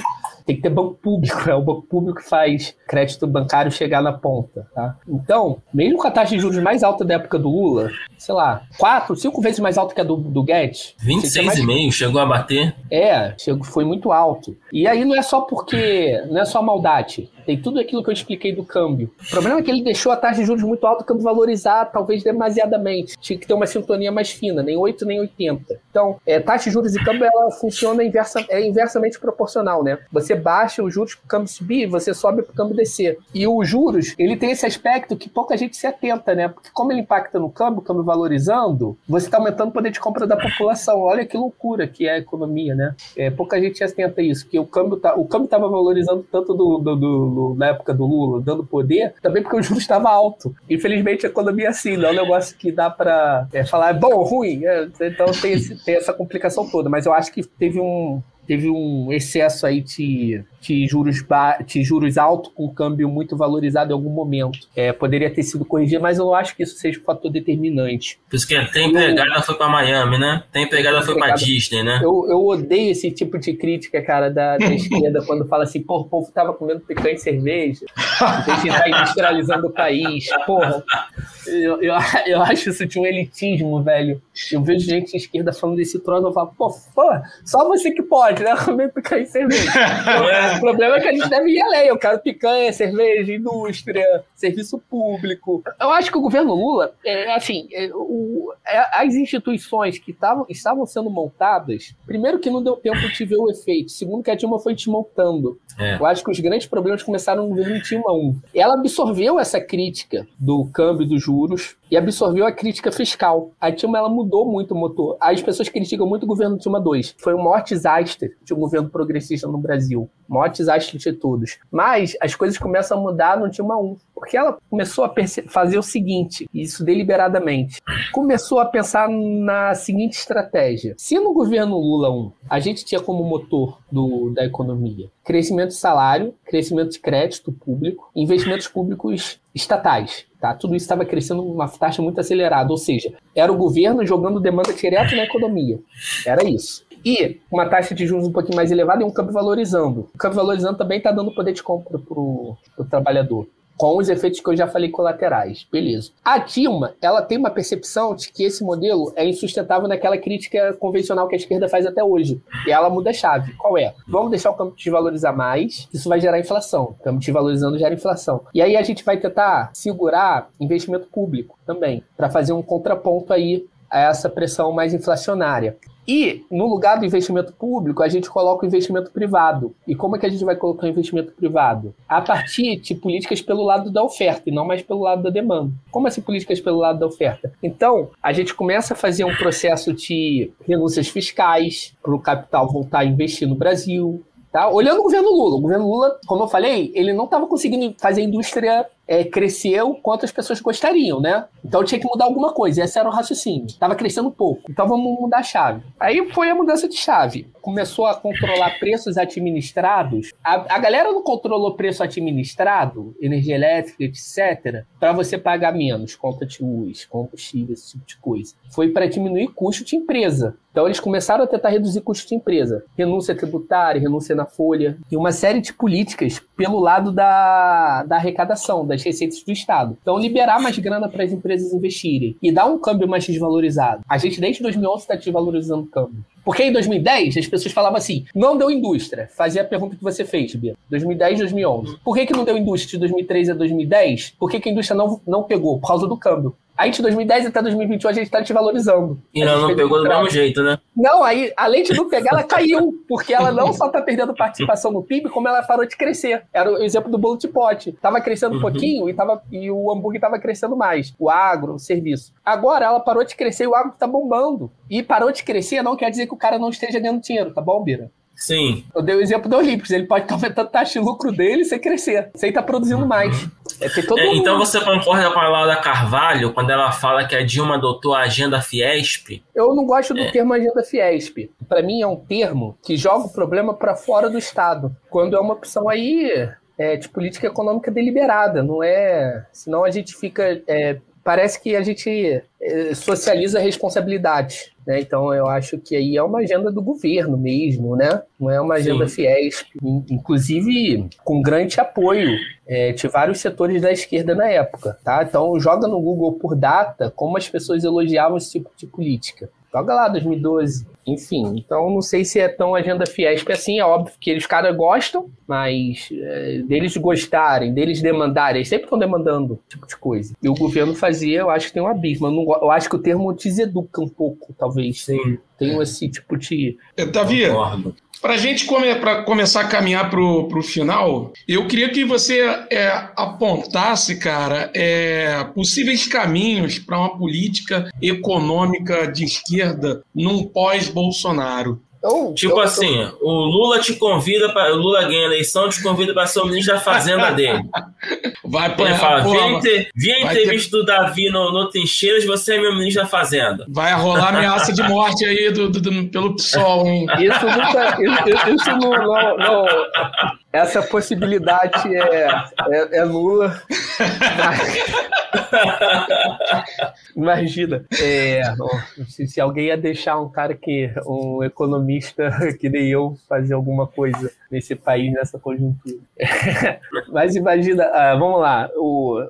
tem que ter banco público, é o banco público que faz crédito bancário chegar na ponta, tá? Então, mesmo com a taxa de juros mais alta da época do Lula, sei lá, quatro, cinco vezes mais alta que a do, do Guedes. 26,5 mais... chegou a bater? É, chegou, foi muito alto. E aí não é só porque, não é só maldade. Tem tudo aquilo que eu expliquei do câmbio. O problema é que ele deixou a taxa de juros muito alta, o câmbio valorizar talvez demasiadamente. Tinha que ter uma sintonia mais fina, nem 8 nem 80. Então, é, taxa de juros e câmbio ela funciona inversa, é inversamente proporcional, né? Você baixa os juros para o câmbio subir, você sobe para o câmbio descer. E os juros, ele tem esse aspecto que pouca gente se atenta, né? Porque como ele impacta no câmbio, o câmbio valorizando, você está aumentando o poder de compra da população. Olha que loucura que é a economia, né? É, pouca gente se atenta a isso, porque o câmbio tá, o câmbio estava valorizando tanto do, do, do, na época do Lula, dando poder, também porque o juros estava alto. Infelizmente a economia é assim, não é um negócio que dá para é, falar é bom, ruim. É, então tem, esse, tem essa complicação toda, mas eu acho que teve um teve um excesso aí de, de juros, de juros altos com câmbio muito valorizado em algum momento. É, poderia ter sido corrigido, mas eu não acho que isso seja um fator determinante. Por isso que tem empregada foi para Miami, né? Tem empregada foi para Disney, né? Eu, eu odeio esse tipo de crítica, cara, da, da [LAUGHS] esquerda, quando fala assim, pô, o povo tava comendo picanha e cerveja, a gente tá industrializando o país. Porra, eu, eu, eu acho isso de um elitismo, velho. Eu vejo gente de esquerda falando desse troço, eu falo, pô, pô, só você que pode, né? Comer picanha e cerveja. [LAUGHS] o problema é que a gente deve ir além. Eu quero picanha, cerveja, indústria, serviço público. Eu acho que o governo Lula, é, assim, é, o, é, as instituições que tavam, estavam sendo montadas, primeiro que não deu tempo de ver o efeito, segundo que a Dilma foi desmontando. É. Eu acho que os grandes problemas começaram no governo Dilma 1. Ela absorveu essa crítica do câmbio dos juros e absorveu a crítica fiscal. A Dilma ela mudou muito o motor. As pessoas criticam muito o governo Dilma 2. Foi o maior desastre de um governo progressista no Brasil. O maior desastre de todos. Mas as coisas começam a mudar no Dilma 1. Porque ela começou a fazer o seguinte, isso deliberadamente. Começou a pensar na seguinte estratégia. Se no governo Lula 1 a gente tinha como motor do, da economia crescimento de salário, crescimento de crédito público, investimentos públicos estatais. Tá? Tudo isso estava crescendo numa taxa muito acelerada, ou seja, era o governo jogando demanda direto na economia. Era isso. E uma taxa de juros um pouquinho mais elevada e um câmbio valorizando. O câmbio valorizando também está dando poder de compra para o trabalhador com os efeitos que eu já falei colaterais. Beleza. A Dilma, ela tem uma percepção de que esse modelo é insustentável naquela crítica convencional que a esquerda faz até hoje. E ela muda a chave. Qual é? Vamos deixar o câmbio desvalorizar mais, isso vai gerar inflação. O câmbio desvalorizando gera inflação. E aí a gente vai tentar segurar investimento público também, para fazer um contraponto aí a essa pressão mais inflacionária. E, no lugar do investimento público, a gente coloca o investimento privado. E como é que a gente vai colocar o investimento privado? A partir de políticas pelo lado da oferta e não mais pelo lado da demanda. Como assim políticas pelo lado da oferta? Então, a gente começa a fazer um processo de renúncias fiscais para o capital voltar a investir no Brasil, Tá? Olhando o governo Lula, o governo Lula, como eu falei, ele não estava conseguindo fazer indústria é, cresceu quanto as pessoas gostariam, né? Então tinha que mudar alguma coisa. Esse era o raciocínio. Tava crescendo pouco. Então vamos mudar a chave. Aí foi a mudança de chave. Começou a controlar preços administrados. A, a galera não controlou preço administrado, energia elétrica, etc., para você pagar menos, conta de luz, combustível, esse tipo de coisa. Foi para diminuir custo de empresa. Então eles começaram a tentar reduzir custo de empresa. Renúncia tributária, renúncia na folha e uma série de políticas pelo lado da, da arrecadação, das receitas do Estado. Então, liberar mais grana para as empresas investirem e dar um câmbio mais desvalorizado. A gente, desde 2011, está desvalorizando o câmbio. Porque em 2010 as pessoas falavam assim: não deu indústria. Fazia a pergunta que você fez, Bia. 2010, 2011. Por que, que não deu indústria de 2013 a 2010? Por que, que a indústria não, não pegou? Por causa do câmbio. Aí de 2010 até 2021 a gente está desvalorizando. E não, não pegou do mesmo jeito, né? Não, aí, além de não pegar, ela caiu. Porque ela não [LAUGHS] só está perdendo participação no PIB, como ela parou de crescer. Era o exemplo do bolo de pote. Tava crescendo um uhum. pouquinho e, tava, e o hambúrguer estava crescendo mais. O agro, o serviço. Agora ela parou de crescer e o agro está bombando. E parou de crescer não quer dizer que o cara não esteja ganhando dinheiro, tá bom, Bira? Sim. Eu dei o exemplo do Olímpicos. Ele pode [LAUGHS] estar aumentando a taxa de lucro dele sem crescer, sem estar produzindo mais. É, é, então você concorda com a Laura Carvalho quando ela fala que a Dilma adotou a agenda Fiesp? Eu não gosto do é. termo agenda Fiesp. Para mim é um termo que joga o problema para fora do Estado. Quando é uma opção aí é, de política econômica deliberada, não é? Senão a gente fica é, parece que a gente é, socializa a responsabilidade. Né? Então, eu acho que aí é uma agenda do governo mesmo, né? Não é uma agenda Sim. fiéis, inclusive com grande apoio é, de vários setores da esquerda na época. Tá? Então, joga no Google por data como as pessoas elogiavam esse tipo de política. Joga lá, 2012. Enfim, então não sei se é tão agenda Fiesp assim. É óbvio que eles caras gostam, mas é, deles gostarem, deles demandarem, eles sempre estão demandando esse tipo de coisa. E o governo fazia, eu acho que tem um abismo. Eu, não, eu acho que o termo deseduca um pouco, talvez. Sim. Tem esse tipo de. Davi, para a gente come, começar a caminhar para o final, eu queria que você é, apontasse, cara, é, possíveis caminhos para uma política econômica de esquerda num pós-Bolsonaro. Oh, tipo oh, assim, oh. o Lula te convida para o Lula ganha a eleição, te convida para ser o ministro da fazenda dele. Vai para fala, vi a entrevista ter... do Davi no, no Trincheiras, você é meu ministro da fazenda. Vai rolar ameaça de morte aí do, do, do pelo PSOL, hein? Isso nunca, isso, isso não, não, não, essa possibilidade é, é, é nula. Imagina, é, se, se, alguém ia deixar um cara que, um economista que nem eu, fazer alguma coisa nesse país, nessa conjuntura. [LAUGHS] Mas imagina, uh, vamos lá, o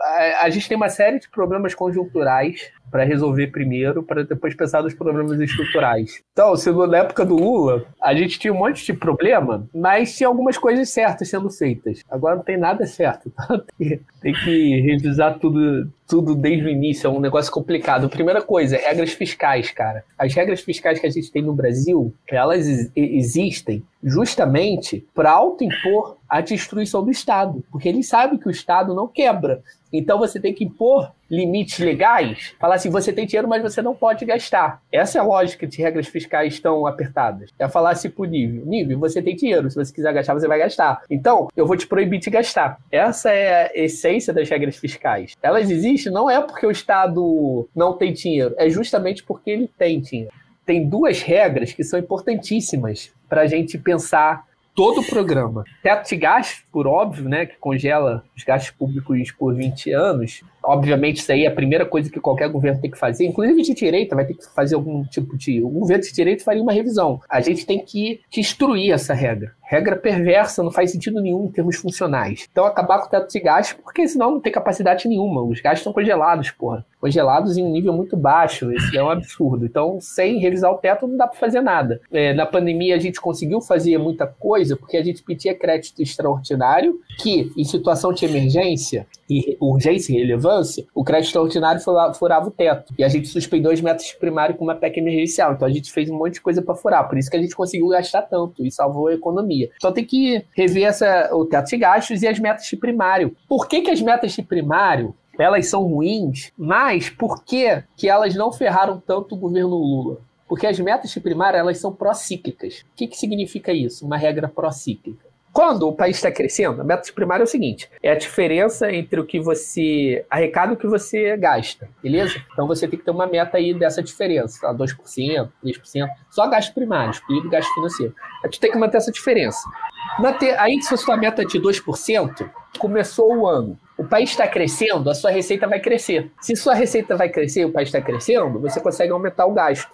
a, a gente tem uma série de problemas conjunturais para resolver primeiro, para depois pensar nos problemas estruturais. Então, se na época do Lula a gente tinha um monte de problema, mas tinha algumas coisas certas sendo feitas. Agora não tem nada certo. [LAUGHS] Então, tem que revisar tudo, tudo desde o início. É um negócio complicado. Primeira coisa, regras fiscais, cara. As regras fiscais que a gente tem no Brasil, elas existem justamente para autoimpor a destruição do Estado, porque eles sabem que o Estado não quebra. Então você tem que impor limites legais, falar assim, você tem dinheiro, mas você não pode gastar. Essa é a lógica de regras fiscais tão apertadas. É falar assim pro nível, nível, você tem dinheiro, se você quiser gastar, você vai gastar. Então, eu vou te proibir de gastar. Essa é a essência das regras fiscais. Elas existem não é porque o Estado não tem dinheiro, é justamente porque ele tem dinheiro. Tem duas regras que são importantíssimas para a gente pensar todo o programa. Teto de gastos, por óbvio, né, que congela os gastos públicos por 20 anos. Obviamente, isso aí é a primeira coisa que qualquer governo tem que fazer. Inclusive de direita vai ter que fazer algum tipo de. O governo de direita faria uma revisão. A gente tem que destruir essa regra. Regra perversa, não faz sentido nenhum em termos funcionais. Então, acabar com o teto de gastos, porque senão não tem capacidade nenhuma. Os gastos estão congelados, porra. Congelados em um nível muito baixo. Isso é um absurdo. Então, sem revisar o teto, não dá para fazer nada. É, na pandemia, a gente conseguiu fazer muita coisa porque a gente pedia crédito extraordinário, que, em situação de emergência, e urgência e relevância, o crédito extraordinário furava o teto. E a gente suspendeu as metas primárias com uma PEC emergencial. Então a gente fez um monte de coisa para furar. Por isso que a gente conseguiu gastar tanto e salvou a economia. Então tem que rever essa, o teto de gastos e as metas de primário. Por que, que as metas de primário elas são ruins, mas por que, que elas não ferraram tanto o governo Lula? Porque as metas de primário elas são pró-cíclicas. O que, que significa isso? Uma regra pró-cíclica. Quando o país está crescendo, a meta primária é o seguinte: é a diferença entre o que você arrecada e o que você gasta, beleza? Então você tem que ter uma meta aí dessa diferença, tá? 2%, 3%, só gasto primário, excluído gasto financeiro. A gente tem que manter essa diferença. Te... Aí, se a sua meta é de 2%, começou o ano, o país está crescendo, a sua receita vai crescer. Se sua receita vai crescer e o país está crescendo, você consegue aumentar o gasto.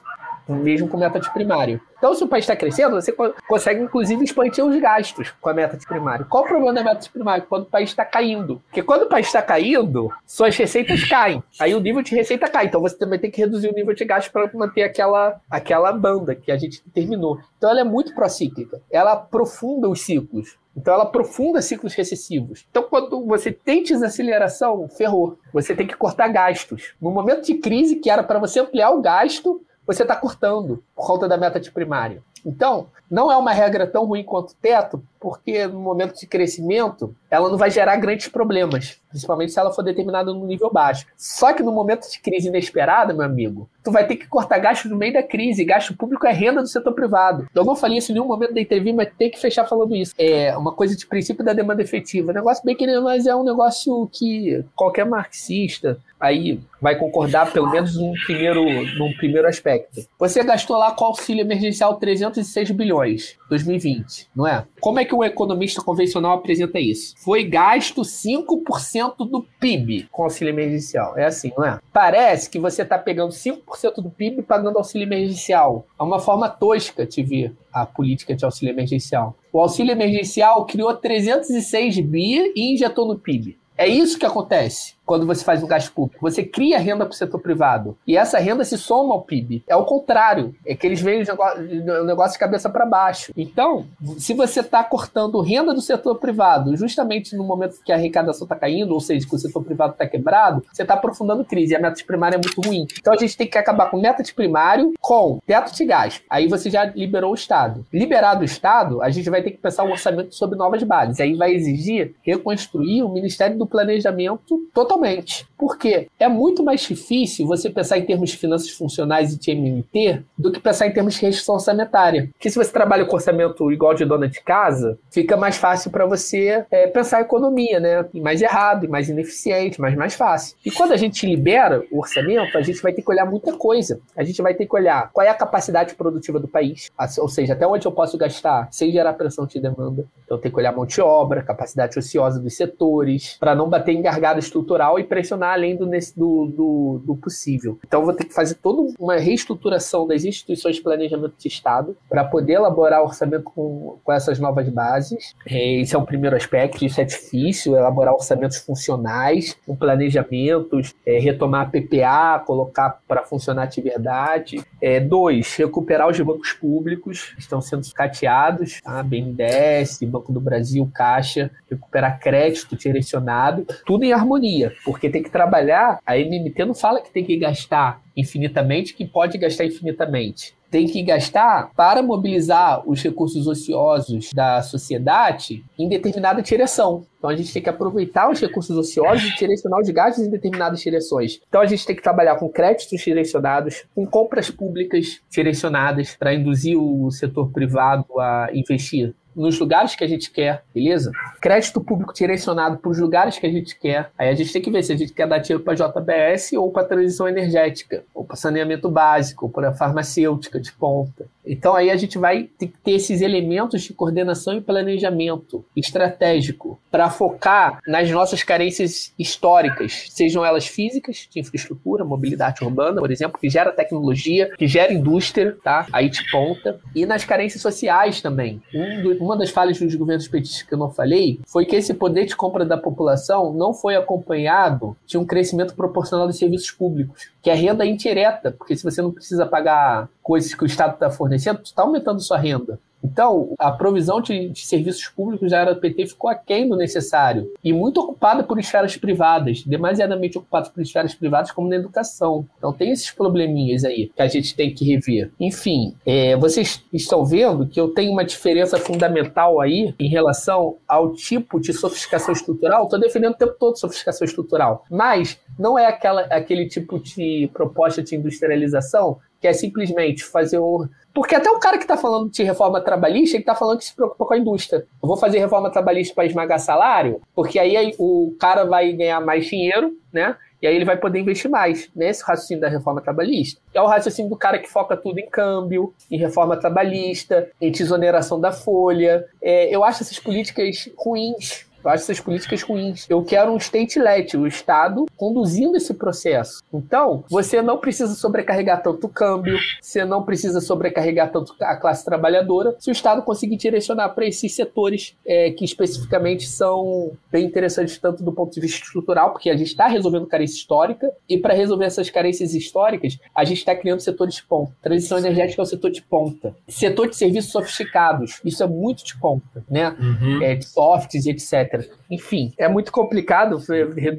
Mesmo com meta de primário. Então, se o país está crescendo, você consegue, inclusive, expandir os gastos com a meta de primário. Qual o problema da meta de primário? Quando o país está caindo. Porque quando o país está caindo, suas receitas caem. Aí o nível de receita cai. Então, você também tem que reduzir o nível de gasto para manter aquela, aquela banda que a gente terminou. Então, ela é muito procíclica. Ela aprofunda os ciclos. Então ela aprofunda ciclos recessivos. Então quando você tem desaceleração, ferrou. Você tem que cortar gastos. No momento de crise que era para você ampliar o gasto, você está cortando por conta da meta de primário. Então, não é uma regra tão ruim quanto o teto, porque no momento de crescimento, ela não vai gerar grandes problemas, principalmente se ela for determinada no nível baixo. Só que no momento de crise inesperada, meu amigo, tu vai ter que cortar gastos no meio da crise. Gasto público é renda do setor privado. Eu não falei isso em nenhum momento da entrevista, mas tem que fechar falando isso. É uma coisa de princípio da demanda efetiva. negócio bem que mas é um negócio que qualquer marxista aí vai concordar pelo menos num primeiro, num primeiro aspecto. Você gastou lá com auxílio emergencial 306 bilhões 2020, não é? Como é que um economista convencional apresenta isso? Foi gasto 5% do PIB com auxílio emergencial. É assim, não é? Parece que você está pegando 5% do PIB pagando auxílio emergencial. É uma forma tosca de ver a política de auxílio emergencial. O auxílio emergencial criou 306 bi e injetou no PIB. É isso que acontece quando você faz um gasto público. Você cria renda para o setor privado. E essa renda se soma ao PIB. É o contrário. É que eles veem o negócio de cabeça para baixo. Então, se você está cortando renda do setor privado justamente no momento que a arrecadação está caindo, ou seja, que o setor privado está quebrado, você está aprofundando crise. E a meta de primário é muito ruim. Então a gente tem que acabar com meta de primário com teto de gasto. Aí você já liberou o Estado. Liberado o Estado, a gente vai ter que pensar um orçamento sobre novas bases. Aí vai exigir reconstruir o Ministério do Planejamento totalmente totalmente. Porque é muito mais difícil você pensar em termos de finanças funcionais e de MMT do que pensar em termos de restrição orçamentária. Porque se você trabalha com orçamento igual de dona de casa, fica mais fácil para você é, pensar a economia, né? E mais errado, e mais ineficiente, mas mais fácil. E quando a gente libera o orçamento, a gente vai ter que olhar muita coisa. A gente vai ter que olhar qual é a capacidade produtiva do país, ou seja, até onde eu posso gastar sem gerar pressão de demanda. Então tem que olhar mão de obra, capacidade ociosa dos setores, para não bater em gargalo estrutural e pressionar além do, do, do, do possível. Então, vou ter que fazer toda uma reestruturação das instituições de planejamento de Estado para poder elaborar orçamento com, com essas novas bases. É, esse é o primeiro aspecto, isso é difícil, elaborar orçamentos funcionais, com planejamentos, é, retomar a PPA, colocar para funcionar de verdade. É, dois, recuperar os bancos públicos que estão sendo sucateados, tá? BNDES, Banco do Brasil, Caixa, recuperar crédito direcionado, tudo em harmonia porque tem que trabalhar. A MMT não fala que tem que gastar infinitamente, que pode gastar infinitamente. Tem que gastar para mobilizar os recursos ociosos da sociedade em determinada direção. Então a gente tem que aproveitar os recursos ociosos e direcionar os gastos em determinadas direções. Então a gente tem que trabalhar com créditos direcionados, com compras públicas direcionadas para induzir o setor privado a investir nos lugares que a gente quer, beleza? Crédito público direcionado para os lugares que a gente quer. Aí a gente tem que ver se a gente quer dar dinheiro para JBS ou para transição energética, ou para saneamento básico, ou para farmacêutica de ponta. Então aí a gente vai ter que ter esses elementos de coordenação e planejamento estratégico para focar nas nossas carências históricas, sejam elas físicas, de infraestrutura, mobilidade urbana, por exemplo, que gera tecnologia, que gera indústria, tá? Aí de ponta, e nas carências sociais também. Um do, uma das falhas dos governos petistas que eu não falei foi que esse poder de compra da população não foi acompanhado de um crescimento proporcional dos serviços públicos, que é renda indireta, porque se você não precisa pagar coisas que o Estado está fornecendo, você está aumentando sua renda. Então, a provisão de, de, serviços públicos da era do PT ficou aquém do necessário e muito ocupada por esferas privadas, demasiadamente ocupada por esferas privadas, como na educação. Então, tem esses probleminhas aí que a gente tem que rever. Enfim, é, vocês estão vendo que eu tenho uma diferença fundamental aí em relação ao tipo de sofisticação estrutural. Estou defendendo o tempo todo sofisticação estrutural, mas não é aquela, aquele tipo de proposta de industrialização que é simplesmente fazer o. Porque até o cara que está falando de reforma trabalhista, ele está falando que se preocupa com a indústria. Eu vou fazer reforma trabalhista para esmagar salário, porque aí o cara vai ganhar mais dinheiro, né? E aí ele vai poder investir mais nesse raciocínio da reforma trabalhista. É o raciocínio do cara que foca tudo em câmbio, em reforma trabalhista, em desoneração da folha. É, eu acho essas políticas ruins Eu acho essas políticas ruins. Eu quero um state-let, o Estado conduzindo esse processo. Então, você não precisa sobrecarregar tanto o câmbio, você não precisa sobrecarregar tanto a classe trabalhadora, se o Estado conseguir direcionar para esses setores é, que especificamente são bem interessantes tanto do ponto de vista estrutural, porque a gente está resolvendo carência histórica, e para resolver essas carências históricas, a gente está criando setores de ponta. Transição energética é o setor de ponta. Setor de serviços sofisticados, isso é muito de ponta, né? Uhum. É, de softs e etc. Enfim, é muito complicado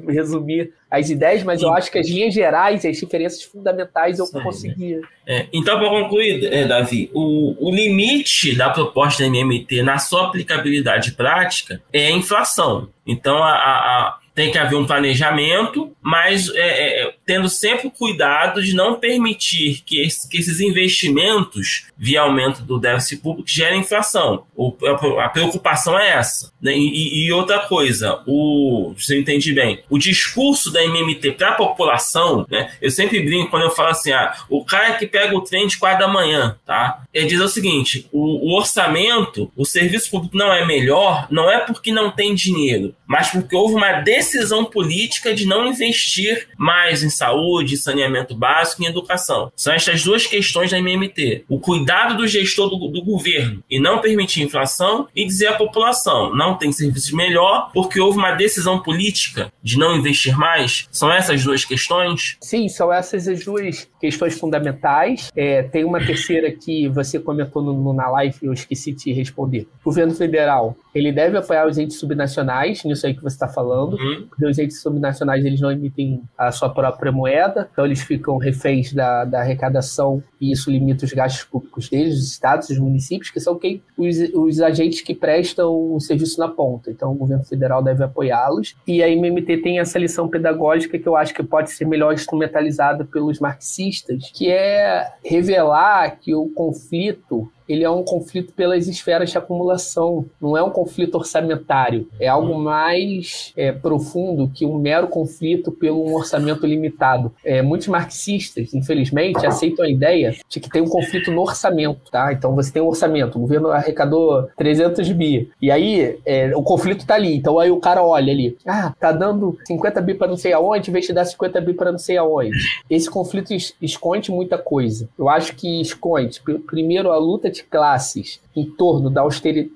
resumir as ideias, mas eu acho que as linhas gerais e as diferenças fundamentais eu consegui. É, então, para concluir, é, Davi, o, o limite da proposta da MMT na sua aplicabilidade prática é a inflação. Então, a, a tem que haver um planejamento, mas é, é, tendo sempre cuidado de não permitir que, esse, que, esses investimentos, via aumento do déficit público, gerem inflação. O, a, preocupação é essa. Né? E, e, outra coisa, o, se eu entendi bem, o discurso da MMT para a população, né? eu sempre brinco quando eu falo assim, ah, o cara que pega o trem de quatro da manhã, tá? ele diz o seguinte, o, o orçamento, o serviço público não é melhor, não é porque não tem dinheiro, mas porque houve uma decisão decisão política de não investir mais em saúde, saneamento básico e educação. São estas duas questões da MMT. O cuidado do gestor do, do governo e não permitir inflação e dizer à população não tem serviços melhor porque houve uma decisão política de não investir mais. São essas duas questões? Sim, são essas as duas questões fundamentais. É, tem uma terceira que você comentou no, no, na live e eu esqueci de responder. O governo federal ele deve apoiar os entes subnacionais, nisso aí que você está falando, uhum. Porque os entes subnacionais eles não emitem a sua própria moeda, então eles ficam reféns da, da arrecadação e isso limita os gastos públicos deles, os estados, os municípios, que são quem os, os agentes que prestam o serviço na ponta. Então o governo federal deve apoiá-los. E a MMT tem essa lição pedagógica que eu acho que pode ser melhor instrumentalizada pelos marxistas, que é revelar que o conflito ele é um conflito pelas esferas de acumulação, não é um conflito orçamentário. É algo mais é, profundo que um mero conflito pelo um orçamento limitado. É, muitos marxistas, infelizmente, aceitam a ideia de que tem um conflito no orçamento, tá? Então você tem um orçamento, o governo arrecadou 300 bi, e aí é, o conflito tá ali. Então aí o cara olha ali, ah, tá dando 50 bi para não sei aonde, em vez de dar 50 bi para não sei aonde. Esse conflito esconde muita coisa. Eu acho que esconde, primeiro, a luta de classes em torno da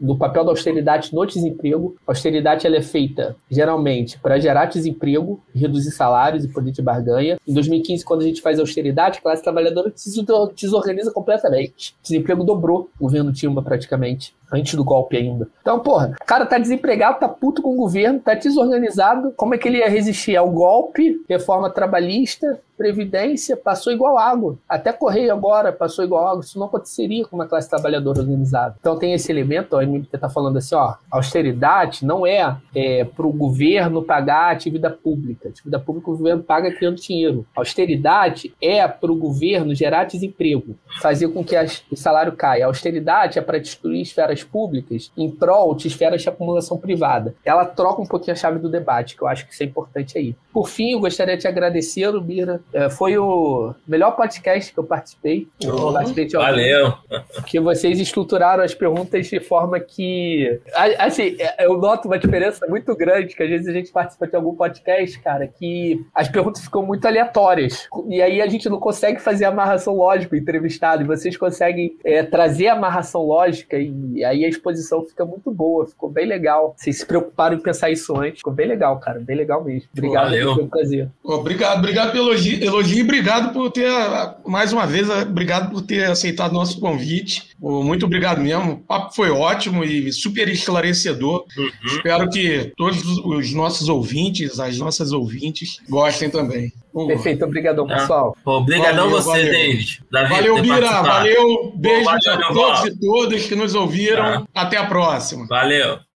do papel da austeridade no desemprego. A austeridade ela é feita geralmente para gerar desemprego, reduzir salários e poder de barganha. Em 2015, quando a gente faz austeridade, a classe trabalhadora se desorganiza completamente. O desemprego dobrou o governo Timba praticamente antes do golpe ainda. Então, porra, o cara tá desempregado, tá puto com o governo, tá desorganizado. Como é que ele ia resistir ao golpe, reforma trabalhista, previdência, passou igual água. Até Correio agora passou igual água. Isso não aconteceria com uma classe trabalhadora organizada. Então tem esse elemento, ó, a tá falando assim, ó, austeridade não é, é para o governo pagar a atividade pública. A atividade pública o governo paga criando dinheiro. austeridade é para o governo gerar desemprego, fazer com que as, o salário caia. A austeridade é para destruir esferas esferas públicas em prol de esferas de acumulação privada. Ela troca um pouquinho a chave do debate, que eu acho que isso é importante aí. Por fim, eu gostaria de agradecer, Bira. É, foi o melhor podcast que eu participei. Oh, valeu! Que vocês estruturaram as perguntas de forma que. Assim, é, eu noto uma diferença muito grande, que às vezes a gente participa de algum podcast, cara, que as perguntas ficam muito aleatórias. E aí a gente não consegue fazer amarração lógica entrevistado. E vocês conseguem é, trazer amarração lógica e aí a exposição fica muito boa, ficou bem legal. Vocês se preocuparam em pensar isso antes, ficou bem legal, cara, bem legal mesmo. Obrigado, Valeu. foi um prazer. Obrigado, obrigado pelo elogio, elogio e obrigado por ter, mais uma vez, obrigado por ter aceitado nosso convite. Muito obrigado mesmo, o papo foi ótimo e super esclarecedor. Uhum. Espero que todos os nossos ouvintes, as nossas ouvintes, gostem também. Perfeito, obrigadão, ah. pessoal. Obrigadão você, valeu. David. David valeu, Bira. Valeu. Beijo a todos e todas que nos ouviram. Ah. Até a próxima. Valeu.